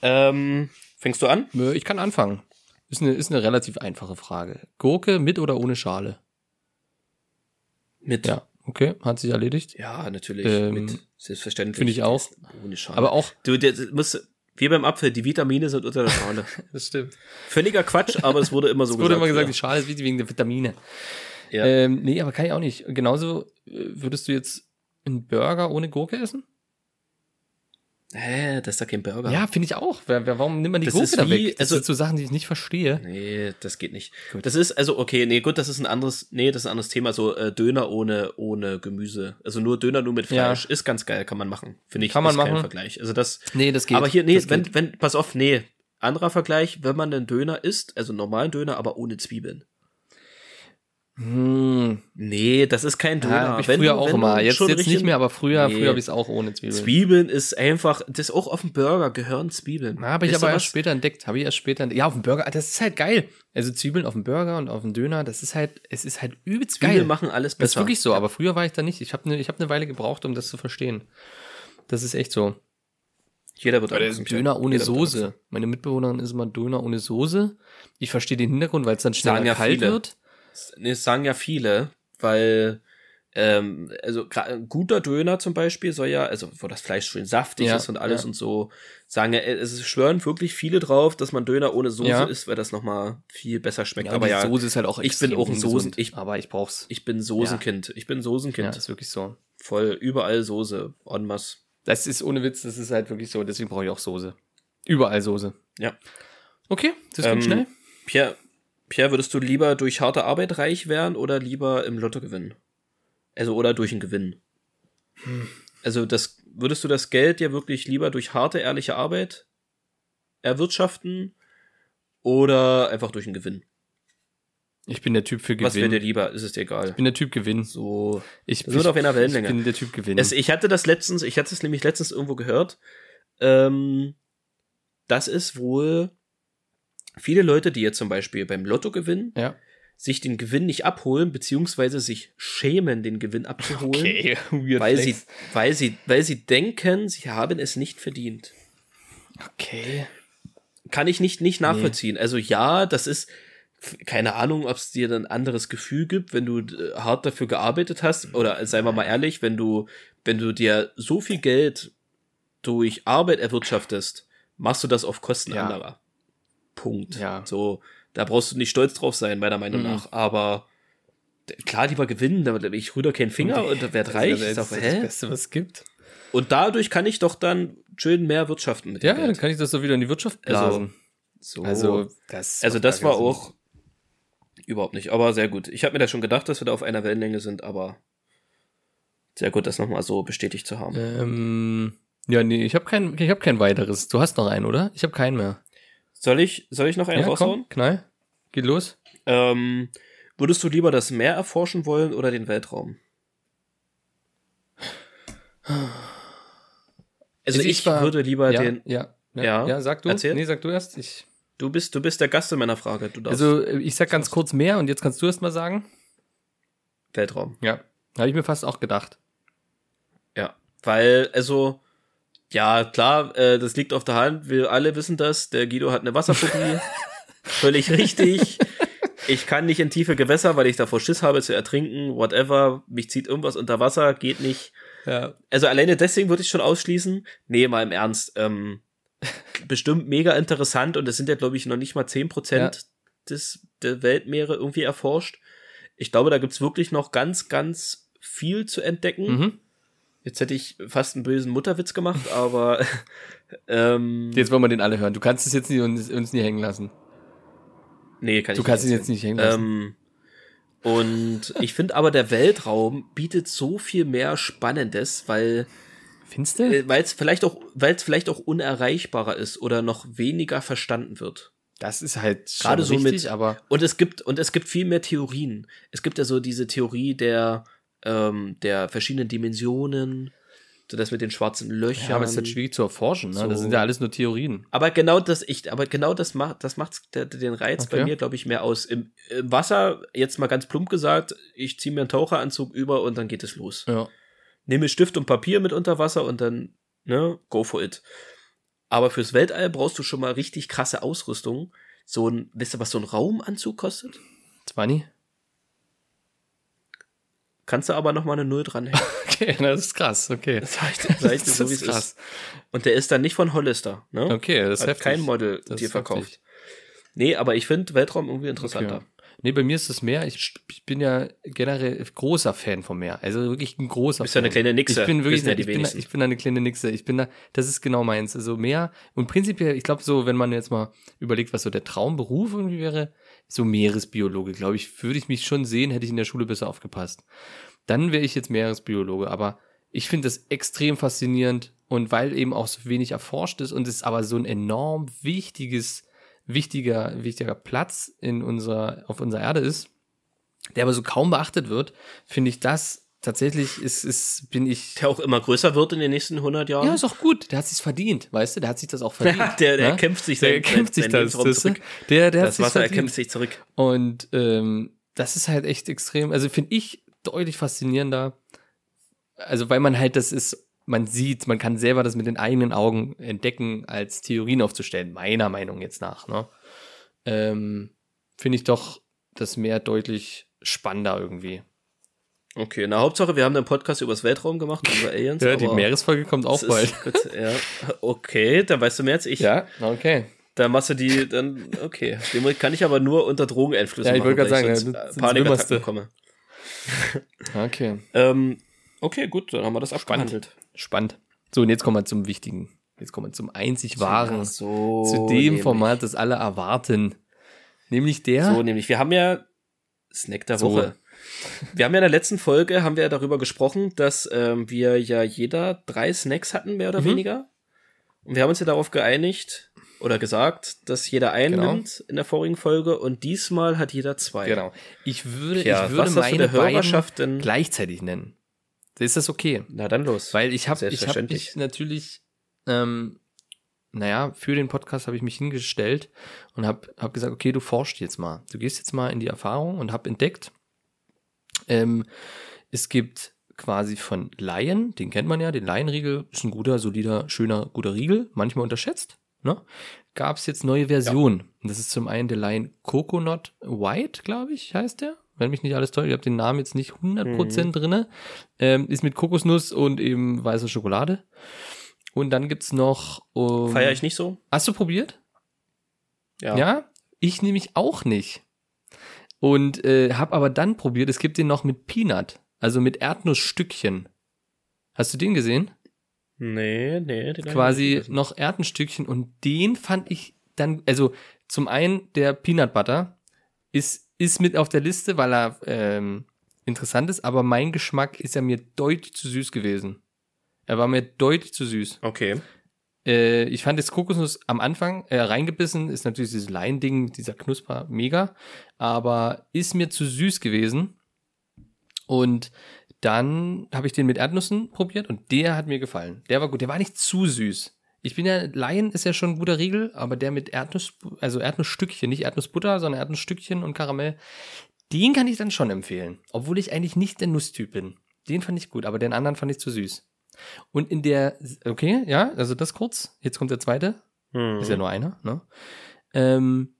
Ähm, fängst du an? Ich kann anfangen. Ist eine, ist eine relativ einfache Frage. Gurke mit oder ohne Schale? Mit. Ja, okay, hat sich erledigt. Ja, natürlich. Ähm, mit. Selbstverständlich. finde ich auch. Ohne Schale. Aber auch, Du, der, muss, wie beim Apfel, die Vitamine sind unter der Schale. das stimmt. Völliger Quatsch, aber es wurde immer so Es wurde immer gesagt, ja. die Schale ist wichtig wegen der Vitamine. Ja. Ähm, nee, aber kann ich auch nicht. Genauso äh, würdest du jetzt einen Burger ohne Gurke essen? Hä, das ist doch kein Burger. Ja, finde ich auch. Warum nimmt man die Das Gurke ist da weg? Das also- sind so Sachen, die ich nicht verstehe. Nee, das geht nicht. Gut. Das ist, also, okay, nee, gut, das ist ein anderes, nee, das ist ein anderes Thema, so äh, Döner ohne, ohne Gemüse. Also nur Döner nur mit Ja. Fleisch. Ist ganz geil, kann man machen. Finde ich, Kann man ist kein machen. Vergleich. Also das, Nee, das geht. aber hier, nee, das wenn, geht. wenn, pass auf, nee, anderer Vergleich, wenn man einen Döner isst, also einen normalen Döner, aber ohne Zwiebeln. Hm, Nee, das ist kein Döner. ja, hab ich Wenn früher du- auch wenn immer. Jetzt, jetzt nicht mehr, aber früher, Nee. früher habe ich es auch ohne Zwiebeln. Zwiebeln ist einfach, das ist auch auf dem Burger gehören Zwiebeln. Na, habe ich aber erst später entdeckt. Habe ich erst später entdeckt. Ja, auf dem Burger, das ist halt geil. Also Zwiebeln auf dem Burger und auf dem Döner, das ist halt, es ist halt übelst Zwiebeln geil. machen alles Das besser. ist wirklich so, aber früher war ich da nicht. Ich habe eine ich hab ne Weile gebraucht, um das zu verstehen. Das ist echt so. Jeder wird Oder. Döner ohne Jeder Soße. Meine Mitbewohnerin ist immer Döner ohne Soße. Ich verstehe den Hintergrund, weil es dann schneller kalt viele. wird. Das sagen ja viele, weil ähm, also ein guter Döner zum Beispiel soll ja, also wo das Fleisch schön saftig Ja, ist und alles ja. und so, sagen ja, äh, es schwören wirklich viele drauf, dass man Döner ohne Soße Ja. isst, weil das nochmal viel besser schmeckt. Aber die ja, Soße ist halt auch ich bin auch ein Soßen- ich- aber ich brauch's. ich bin Soßenkind. Ich bin Ja, Soßenkind. ist wirklich so. Voll überall Soße, en masse. Das ist ohne Witz, das ist halt wirklich so, deswegen brauche ich auch Soße. Überall Soße. Ja. Okay, das geht Ähm, schnell. Pierre, Pierre, würdest du lieber durch harte Arbeit reich werden oder lieber im Lotto gewinnen? Also oder durch einen Gewinn? Hm. Also das würdest du das Geld ja wirklich lieber durch harte ehrliche Arbeit erwirtschaften oder einfach durch einen Gewinn? Ich bin der Typ für Was wäre dir Gewinn. lieber? Ist es dir egal? Ich bin der Typ Gewinn. So. Ich, sind auf einer ich Wellenlänge. bin der Typ Gewinn. Es, ich hatte das letztens, ich hatte es nämlich letztens irgendwo gehört. Ähm, das ist wohl viele Leute, die jetzt zum Beispiel beim Lotto gewinnen, ja. sich den Gewinn nicht abholen, beziehungsweise sich schämen, den Gewinn abzuholen, weird weil sie, weil sie, weil sie denken, sie haben es nicht verdient. Okay. Kann ich nicht, nicht nachvollziehen. Also ja, das ist, keine Ahnung, ob es dir dann ein anderes Gefühl gibt, wenn du äh, hart dafür gearbeitet hast, oder seien wir mal ehrlich, wenn du, wenn du dir so viel Geld durch Arbeit erwirtschaftest, machst du das auf Kosten Ja. anderer. Punkt. Ja. So, da brauchst du nicht stolz drauf sein, meiner Meinung Mhm. nach. Aber klar, lieber gewinnen, da- ich rüder keinen Finger und werd reich. Das Ich ist das? Beste, was es gibt. Und dadurch kann ich doch dann schön mehr wirtschaften mit Ja, dann kann ich das so wieder in die Wirtschaft Also, blasen. So. Also, das, Also das war auch überhaupt nicht, aber sehr gut. Ich habe mir da schon gedacht, dass wir da auf einer Wellenlänge sind, aber sehr gut, das nochmal so bestätigt zu haben. Ähm, ja, nee, ich habe kein, ich hab kein weiteres. Du hast noch einen, oder? Ich habe keinen mehr. Soll ich, soll ich noch einen ja, raushauen? komm, knall. Geht los. Ähm, würdest du lieber das Meer erforschen wollen oder den Weltraum? Also Also ich, ich war- würde lieber ja, den. ja, ja, Ja. ja. sag du. Erzähl. Nee, sag du erst. Ich, Du bist, du bist der Gast in meiner Frage. Du darfst also, äh, ich sag ganz kurz mehr und jetzt kannst du erst mal sagen. Weltraum. Ja. Habe ich mir fast auch gedacht. Ja, weil, also, ja, klar, äh, das liegt auf der Hand. Wir alle wissen das. Der Guido hat eine Wasserphobie. Völlig richtig. Ich kann nicht in tiefe Gewässer, weil ich davor Schiss habe zu ertrinken. Whatever. Mich zieht irgendwas unter Wasser. Geht nicht. Ja. Also alleine deswegen würde ich schon ausschließen. Nee, mal im Ernst. Ähm, bestimmt mega interessant und es sind ja, glaube ich, noch nicht mal 10% Ja. des, der Weltmeere irgendwie erforscht. Ich glaube, da gibt's wirklich noch ganz, ganz viel zu entdecken. Mhm. Jetzt hätte ich fast einen bösen Mutterwitz gemacht, aber ähm, Jetzt wollen wir den alle hören. Du kannst es jetzt nicht, uns, uns nie hängen lassen. nee, kann Du ich kannst ihn nicht jetzt nicht hängen lassen. Ähm, und ich finde aber, der Weltraum bietet so viel mehr Spannendes, weil Findest du? äh, weil es vielleicht auch, weil es vielleicht auch unerreichbarer ist oder noch weniger verstanden wird. Das ist halt schon Gerade so richtig, mit- aber Und es gibt und es gibt viel mehr Theorien. Es gibt ja so diese Theorie der ähm, der verschiedenen Dimensionen, so das mit den schwarzen Löchern. ja, aber es ist halt schwierig zu erforschen. Ne? So. Das sind ja alles nur Theorien. Aber genau das, ich, aber genau das macht, das macht den Reiz bei Okay. mir, glaube ich, mehr aus. Im, Im Wasser, jetzt mal ganz plump gesagt, ich ziehe mir einen Taucheranzug über und dann geht es los. Ja. Nehme Stift und Papier mit unter Wasser und dann, ne, go for it. Aber fürs Weltall brauchst du schon mal richtig krasse Ausrüstung. So ein, wisst ihr, was so ein Raumanzug kostet? 20? Kannst du aber noch mal eine Null dranhängen. Okay, das ist krass. Okay. Ich dir, sag ich dir so, wie es ist. Und der ist dann nicht von Hollister, ne? Okay, das ist Hat heftig. kein Model Das dir verkauft. heftig. Nee, aber ich finde Weltraum irgendwie interessanter. Okay. Nee, bei mir ist es mehr. Ich, ich bin ja generell großer Fan vom Meer. Also wirklich ein großer Bist ja Fan. eine kleine Nixe, Ich bin wirklich ja ich, bin, ich bin eine kleine Nixe. Ich bin da, das ist genau meins. Also Meer. Und prinzipiell, ich glaube so, wenn man jetzt mal überlegt, was so der Traumberuf irgendwie wäre, so Meeresbiologe, glaube ich, würde ich mich schon sehen, hätte ich in der Schule besser aufgepasst. Dann wäre ich jetzt Meeresbiologe. Aber ich finde das extrem faszinierend und weil eben auch so wenig erforscht ist und es aber so ein enorm wichtiges, wichtiger, wichtiger Platz in unserer, auf unserer Erde ist, der aber so kaum beachtet wird, finde ich das tatsächlich ist, ist, bin ich. Der auch immer größer wird in den nächsten 100 Jahren. Ja, ist auch gut. Der hat sich's verdient, weißt du? Der hat sich das auch verdient. der, der ne? kämpft sich der sein, kämpft sich sein das. Lebensraum das zurück. der, der hat Das sich's Wasser verdient. erkämpft sich zurück. Und ähm, das ist halt echt extrem, also finde ich deutlich faszinierender. Also weil man halt das ist, man sieht, man kann selber das mit den eigenen Augen entdecken, als Theorien aufzustellen, meiner Meinung jetzt nach. Ne? Ähm, finde ich doch das Meer deutlich spannender irgendwie. Okay, na Hauptsache, wir haben einen Podcast übers Weltraum gemacht, über Aliens. Ja, die Meeresfolge kommt auch das bald. Gut, ja. Okay, dann weißt du mehr als ich. Ja, okay. Da machst du die, dann, okay. Den kann ich aber nur unter Drogeneinflüssen Ja, ich wollte machen, gerade weil sagen, sonst, ja, Panikattacken bekomme. Okay. Ähm, okay, gut, dann haben wir das abgehandelt. Spannend. So, und jetzt kommen wir zum Wichtigen. Jetzt kommen wir zum einzig wahren, so, zu dem nämlich. Format, das alle erwarten. Nämlich der. So, nämlich, wir haben ja Snack der So. Woche. Wir haben ja in der letzten Folge, haben wir ja darüber gesprochen, dass ähm, wir ja jeder drei Snacks hatten, mehr oder Mhm. weniger. Und wir haben uns ja darauf geeinigt oder gesagt, dass jeder einen Genau. nimmt in der vorigen Folge und diesmal hat jeder zwei. Genau. Ich würde, Ja, ich würde meine der Hörerschaft denn- gleichzeitig nennen. Ist das okay? Na dann los. Weil ich habe ich hab mich natürlich, ähm, naja, für den Podcast habe ich mich hingestellt und habe hab gesagt, okay, du forschst jetzt mal. Du gehst jetzt mal in die Erfahrung und habe entdeckt, ähm, es gibt quasi von Lion, den kennt man ja, den Lion-Riegel, ist ein guter, solider, schöner, guter Riegel, manchmal unterschätzt. Ne? Gab es jetzt neue Versionen. Und das ist zum einen der Lion Coconut White, glaube ich, heißt der. Wenn mich nicht alles täuscht, ich habe den Namen jetzt nicht 100% drinne. Ähm, ist mit Kokosnuss und eben weißer Schokolade. Und dann gibt's noch. Um, Feier ich nicht so? Hast du probiert? Ja. Ja, ich nämlich auch nicht. Und äh, habe aber dann probiert, es gibt den noch mit Peanut, also mit Erdnussstückchen. Hast du den gesehen? Nee, nee. den ich Quasi noch Erdnussstückchen und den fand ich dann, also zum einen der Peanut Butter ist, ist mit auf der Liste, weil er ähm, interessant ist, aber mein Geschmack ist ja mir deutlich zu süß gewesen. Er war mir deutlich zu süß. Okay. Äh, ich fand das Kokosnuss am Anfang äh, reingebissen, ist natürlich dieses Leinding, dieser Knusper, mega, aber ist mir zu süß gewesen. Und dann habe ich den mit Erdnüssen probiert und der hat mir gefallen. Der war gut, der war nicht zu süß. Ich bin ja, Lion ist ja schon ein guter Riegel, aber der mit Erdnuss, also Erdnussstückchen, nicht Erdnussbutter, sondern Erdnussstückchen und Karamell, den kann ich dann schon empfehlen. Obwohl ich eigentlich nicht der Nusstyp bin. Den fand ich gut, aber den anderen fand ich zu süß. Und in der, okay, ja, also das kurz. Jetzt kommt der zweite. Hm. Ist ja nur einer, ne? Ähm,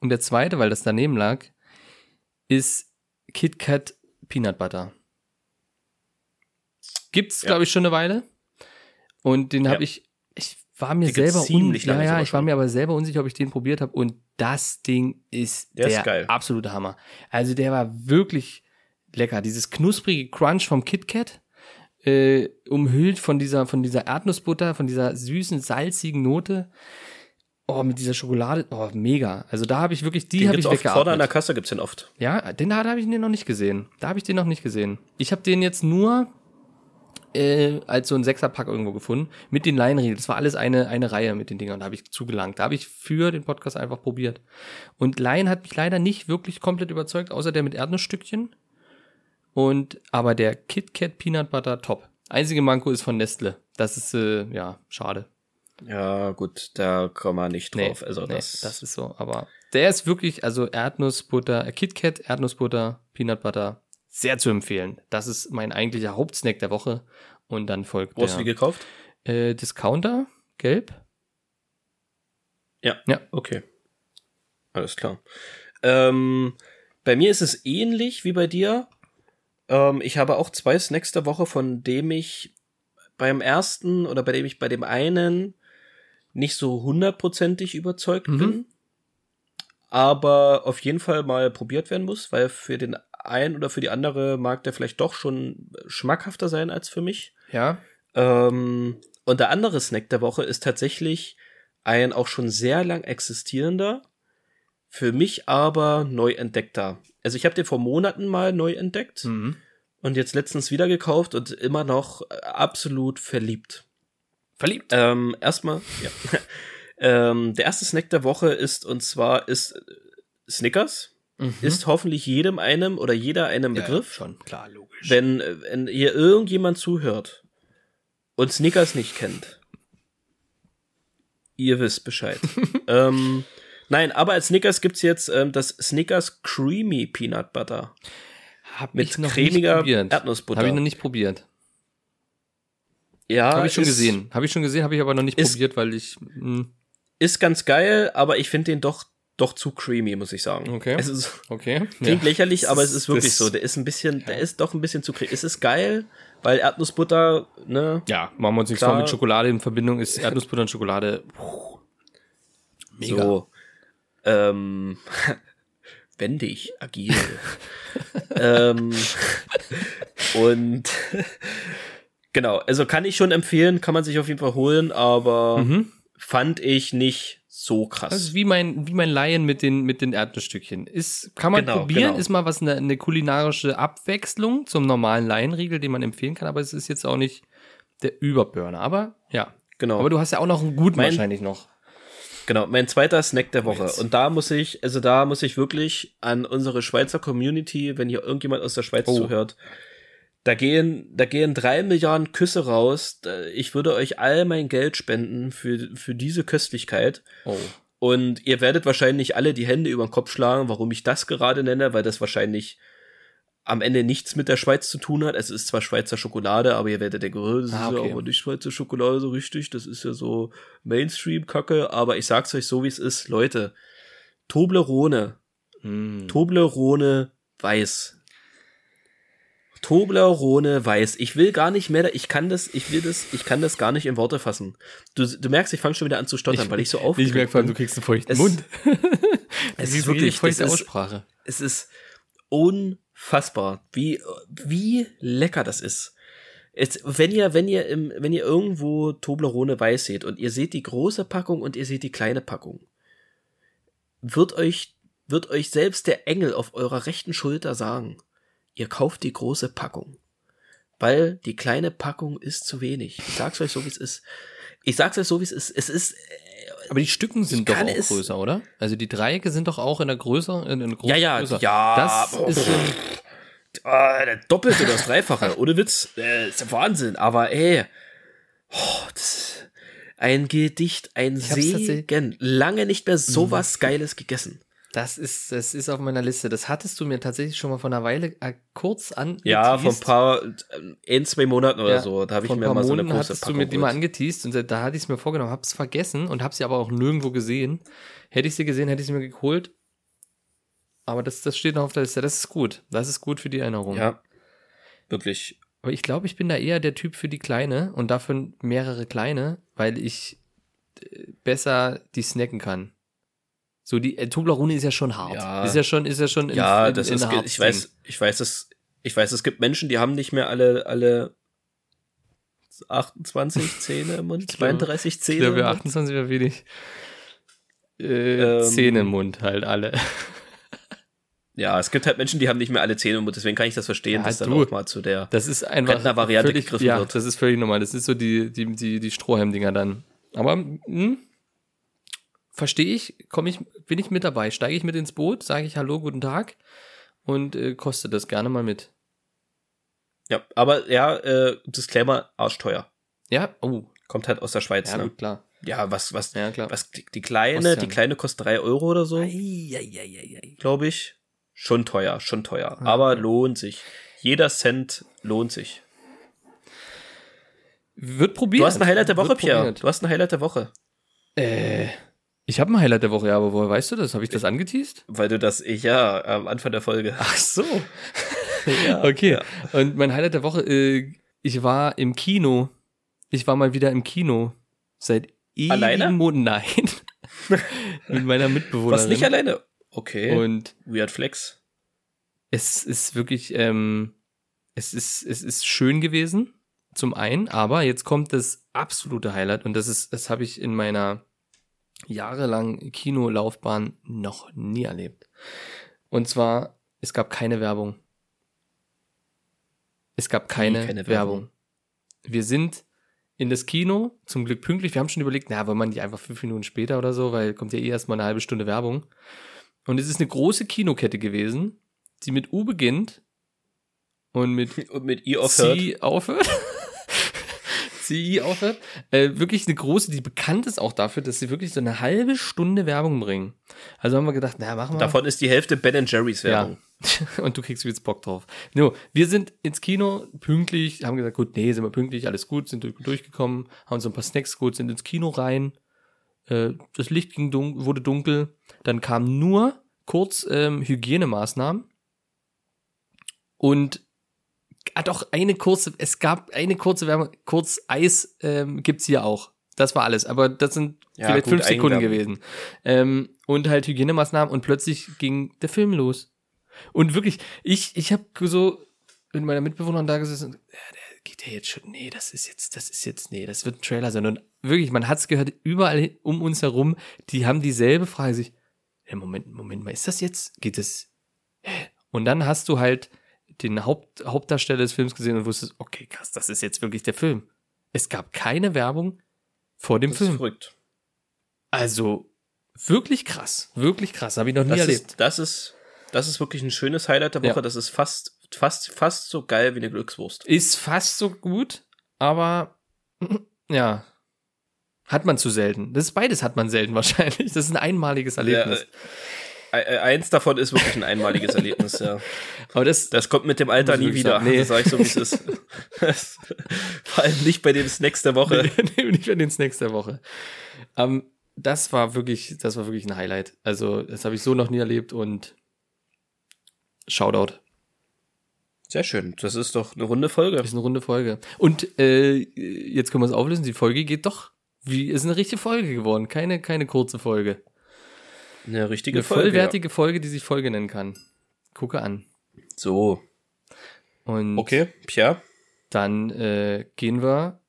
und der zweite, weil das daneben lag, ist Kit Kat Peanut Butter. Gibt's, Ja. glaube ich, schon eine Weile. Und den habe Ja. ich, ich war mir selber ziemlich lange ja, ich war mir aber selber unsicher, ob ich den probiert habe. Und das Ding ist Der der, ist absolute Hammer. Also der war wirklich lecker. Dieses knusprige Crunch vom Kit Kat, äh, umhüllt von dieser, von dieser Erdnussbutter, von dieser süßen, salzigen Note. Oh, mit dieser Schokolade, oh, mega. Also da habe ich wirklich, die habe ich oft vorne an der weggeatmet. Kasse gibt's den oft. Ja, den da habe ich den noch nicht gesehen. Da habe ich den noch nicht gesehen. Ich habe den jetzt nur äh, als so ein Sechserpack irgendwo gefunden mit den Leinriegeln. Das war alles eine eine Reihe mit den Dingern. Da habe ich zugelangt. Da habe ich für den Podcast einfach probiert. Und Lion hat mich leider nicht wirklich komplett überzeugt, außer der mit Erdnussstückchen. Und aber der Kit Kat Peanut Butter top. Einzige Manko ist von Nestle. Das ist äh, ja schade. Ja, gut, da kommen wir nicht Nee, drauf. also nee, das, das ist so. Aber der ist wirklich, also Erdnussbutter, äh, KitKat, Erdnussbutter, Peanut Butter, sehr zu empfehlen. Das ist mein eigentlicher Hauptsnack der Woche. Und dann folgt Wo hast du die gekauft? äh, Discounter, gelb. Ja. Ja. Okay. Alles klar. Ähm, bei mir ist es ähnlich wie bei dir. Ähm, ich habe auch zwei Snacks der Woche, von dem ich beim ersten oder bei dem ich bei dem einen nicht so hundertprozentig überzeugt Mhm. bin. Aber auf jeden Fall mal probiert werden muss, weil für den einen oder für die andere mag der vielleicht doch schon schmackhafter sein als für mich. Ja. Ähm, und der andere Snack der Woche ist tatsächlich ein auch schon sehr lang existierender, für mich aber neu entdeckter. Also ich habe den vor Monaten mal neu entdeckt Mhm. und jetzt letztens wieder gekauft und immer noch äh, absolut verliebt. Verliebt. Ähm, erstmal, ja. ähm, der erste Snack der Woche ist und zwar ist äh, Snickers. Mhm. Ist hoffentlich jedem einem oder jeder einem Ja, Begriff. schon, klar, logisch. Wenn, äh, wenn hier irgendjemand zuhört und Snickers nicht kennt, ihr wisst Bescheid. ähm, nein, aber als Snickers gibt's jetzt ähm, das Snickers Creamy Peanut Butter. Hab mit ich noch cremiger nicht probiert. Erdnussbutter. Habe ich noch nicht probiert. Ja, Habe ich schon gesehen. Habe ich schon gesehen, habe ich aber noch nicht probiert, weil ich. hm, Mh, Ist ganz geil, aber ich finde den doch doch zu creamy, muss ich sagen. Okay. Es ist, Okay. klingt Ja. lächerlich, aber es ist wirklich Das- so. Der ist ein bisschen, der ist doch ein bisschen zu creamy. Es ist geil, weil Erdnussbutter, ne? Ja, machen wir uns nichts vor, mit Schokolade in Verbindung ist Erdnussbutter und Schokolade. puh, Mega. So. Ähm, wendig, agil. ähm, und genau, also kann ich schon empfehlen, kann man sich auf jeden Fall holen, aber Mhm. fand ich nicht so krass. Das ist wie mein, wie mein Laien mit den, mit den Erdnussstückchen. Ist, kann man Genau, probieren, genau. ist mal was eine, eine kulinarische Abwechslung zum normalen Laienriegel, den man empfehlen kann, aber es ist jetzt auch nicht der Überburner. Aber ja. genau. Aber du hast ja auch noch einen guten Mein- wahrscheinlich noch. Genau, mein zweiter Snack der Woche. Jetzt. Und da muss ich, also da muss ich wirklich an unsere Schweizer Community, wenn hier irgendjemand aus der Schweiz Oh. zuhört, da gehen, da gehen drei Milliarden Küsse raus. Ich würde euch all mein Geld spenden für, für diese Köstlichkeit. Oh. Und ihr werdet wahrscheinlich alle die Hände über den Kopf schlagen, warum ich das gerade nenne, weil das wahrscheinlich am Ende nichts mit der Schweiz zu tun hat. Es ist zwar Schweizer Schokolade, aber ihr werdet denken, oh, das Ah, ist ja okay. aber nicht Schweizer Schokolade so richtig, das ist ja so Mainstream-Kacke, aber ich sag's euch so, wie es ist. Leute, Toblerone, Hm. Toblerone weiß. Toblerone weiß. Ich will gar nicht mehr, ich kann das, ich will das, ich kann das gar nicht in Worte fassen. Du, du merkst, ich fange schon wieder an zu stottern, weil ich so Ich aufgeregt merke vor allem, du kriegst einen feuchten Es- Mund. Es ist wirklich, feuchte das ist, Aussprache. es ist unfassbar, wie, wie lecker das ist. Jetzt, wenn ihr, wenn ihr im, wenn ihr irgendwo Toblerone weiß seht und ihr seht die große Packung und ihr seht die kleine Packung, wird euch, wird euch selbst der Engel auf eurer rechten Schulter sagen, ihr kauft die große Packung. Weil die kleine Packung ist zu wenig. Ich sag's euch so, wie es ist. Ich sag's euch so, wie es ist. Es ist, Aber die Stücken sind doch auch größer, oder? Also die Dreiecke sind doch auch in der Größe, in, in Ja, ja, größer. ja, Das aber- ist Ah, der Doppelte oder das Dreifache. Ohne Witz. Äh, ist ja Wahnsinn. Aber ey. Oh, das, ein Gedicht, ein Segen. Lange nicht mehr sowas Geiles gegessen. Das ist, das ist auf meiner Liste. Das hattest du mir tatsächlich schon mal vor einer Weile äh, kurz an. Ja, vor ein paar, äh, ein, zwei Monaten oder Ja, so. Da habe ich mir mal so eine große hattest du Packung mir die mal angeteased und da hatte ich es mir vorgenommen, hab's vergessen und hab's sie aber auch nirgendwo gesehen. Hätte ich sie gesehen, hätte ich sie mir geholt. Aber das, das steht noch auf der Liste. Das ist gut. Das ist gut für die Erinnerung. Ja, wirklich. Aber ich glaube, ich bin da eher der Typ für die kleine und dafür mehrere kleine, weil ich äh, besser die snacken kann. So die äh, Toblerone ist ja schon hart. Ja. Ist ja schon ist ja schon in- Ja, in- das in ist, ich weiß, ich weiß, es, ich weiß, es gibt Menschen, die haben nicht mehr alle, alle 28 Zähne im Mund, Ich glaube- 32 Ding. Zähne. Ich glaube, im Mund. 28 wäre wenig. Äh, Ähm, Zähne im Mund halt alle. Ja, es gibt halt Menschen, die haben nicht mehr alle Zähne im Mund, deswegen kann ich das verstehen, Ja, dass dann du. auch mal zu der. Das ist einfach Rentnervariante völlig, gegriffen ja, wird. das ist völlig normal. Das ist so die die die die Strohhalmdinger dann. Aber hm, verstehe ich, komme ich, bin ich mit dabei, steige ich mit ins Boot, sage ich Hallo, guten Tag und äh, koste das gerne mal mit. Ja, aber ja, äh, Disclaimer, arschteuer. Ja, oh, Kommt halt aus der Schweiz, ja ne? gut, klar. Ja, was, was, Ja, klar. was, die, die kleine, Kostet ja die kleine kostet drei Euro oder so, glaube ich. Schon teuer, schon teuer. Ja. Aber lohnt sich. Jeder Cent lohnt sich. Wird probiert. Du hast ein Highlight der Woche, Pierre. Du hast ein Highlight der Woche. Äh, ich habe ein Highlight der Woche, ja, aber woher weißt du das? Habe ich das angeteased? Weil du das, ich, ja, am Anfang der Folge. Ach so. Ja, okay. ja. Und mein Highlight der Woche, äh, ich war im Kino. Ich war mal wieder im Kino. Seit ewigen? Monaten. Nein. Mit meiner Mitbewohnerin. Was nicht alleine? Okay. Und Weird Flex. es ist wirklich, ähm, es ist, es ist schön gewesen. Zum einen, aber jetzt kommt das absolute Highlight und das ist, das habe ich in meiner jahrelangen Kinolaufbahn noch nie erlebt. Und zwar, es gab keine Werbung. Es gab keine, keine Werbung. Werbung? Wir sind in das Kino, zum Glück pünktlich. Wir haben schon überlegt, na, wollen wir nicht einfach fünf Minuten später oder so, weil kommt ja eh erstmal eine halbe Stunde Werbung. Und es ist eine große Kinokette gewesen, die mit U beginnt und mit Und mit I aufhört. Sie aufhört. Sie aufhört. Äh, wirklich eine große, die bekannt ist auch dafür, dass sie wirklich so eine halbe Stunde Werbung bringen. Also haben wir gedacht, na, machen wir. Davon ist die Hälfte Ben Jerry's Werbung. Ja. Und du kriegst jetzt Bock drauf. No, wir sind ins Kino pünktlich, haben gesagt, gut, nee, sind wir pünktlich, alles gut, sind durch- durchgekommen, haben so ein paar Snacks geholt, sind ins Kino rein. Äh, das Licht ging dun wurde dunkel. Dann kamen nur kurz ähm, Hygienemaßnahmen. Und ah, doch eine kurze, es gab eine kurze Wärme, kurz Eis ähm, gibt's hier auch. Das war alles, aber das sind Ja, vielleicht gut, fünf Sekunden gewesen. Ähm, und halt Hygienemaßnahmen und plötzlich ging der Film los. Und wirklich, ich, ich habe so mit meiner Mitbewohnerin da gesessen, ja, der geht ja jetzt schon, nee, das ist jetzt, das ist jetzt, nee, das wird ein Trailer sein. Und wirklich, man hat's gehört, überall um uns herum, die haben dieselbe Frage sich, ja, Moment, Moment mal, ist das jetzt, geht es, hä? Und dann hast du halt den Haupt, Hauptdarsteller des Films gesehen und wusstest, okay, krass, das ist jetzt wirklich der Film. Es gab keine Werbung vor dem Das ist Film. verrückt. Also, wirklich krass, wirklich krass, habe ich noch nie Das erlebt. ist, das ist, das ist wirklich ein schönes Highlight der Woche. Ja. Das ist fast, fast, fast so geil wie eine Glückswurst. Ist fast so gut, aber ja, hat man zu selten. Das ist beides hat man selten wahrscheinlich. Das ist ein einmaliges Erlebnis. Ja, äh, eins davon ist wirklich ein einmaliges Erlebnis, ja. aber das, Das kommt mit dem Alter nie wieder. sagen, nee. Das sage ich so, wie es ist. Das- Vor allem nicht bei den Snacks der Woche. nicht für den Snacks der Woche. Ähm, das war wirklich, das war wirklich ein Highlight. Also, das habe ich so noch nie erlebt und Shoutout. Sehr schön. Das ist doch eine runde Folge. Das ist eine runde Folge. Und äh, jetzt können wir es auflösen. Die Folge geht doch. Wie ist eine richtige Folge geworden. Keine, keine kurze Folge. Eine richtige Eine Folge. vollwertige Folge, die sich Folge nennen kann. Gucke an. Ja. So. Und Okay, Pia. dann äh, gehen wir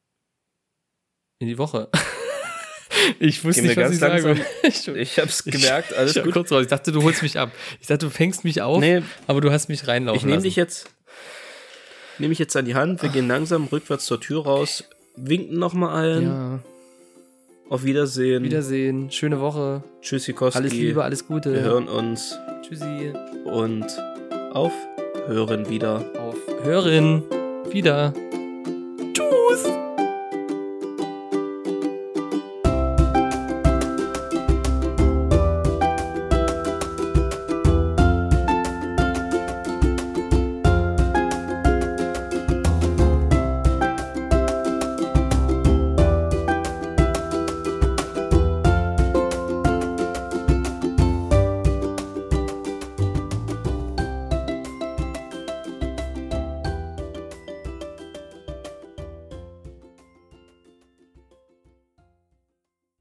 in die Woche. ich wusste nicht, was ganz ich sagen langsam. will. Ich, Ich hab's gemerkt, alles ich gut. kurz raus. Ich dachte, du holst mich ab. Ich dachte, du fängst mich auf, Nee, aber du hast mich reinlaufen ich nehme dich jetzt, nehme ich jetzt an die Hand. Wir gehen langsam rückwärts zur Tür raus, winken nochmal allen. Ja, Auf Wiedersehen. Wiedersehen. Schöne Woche. Tschüssikowski. Alles Liebe, alles Gute. Wir hören uns Tschüssi. und auf Hören wieder. Auf Hören. Wieder.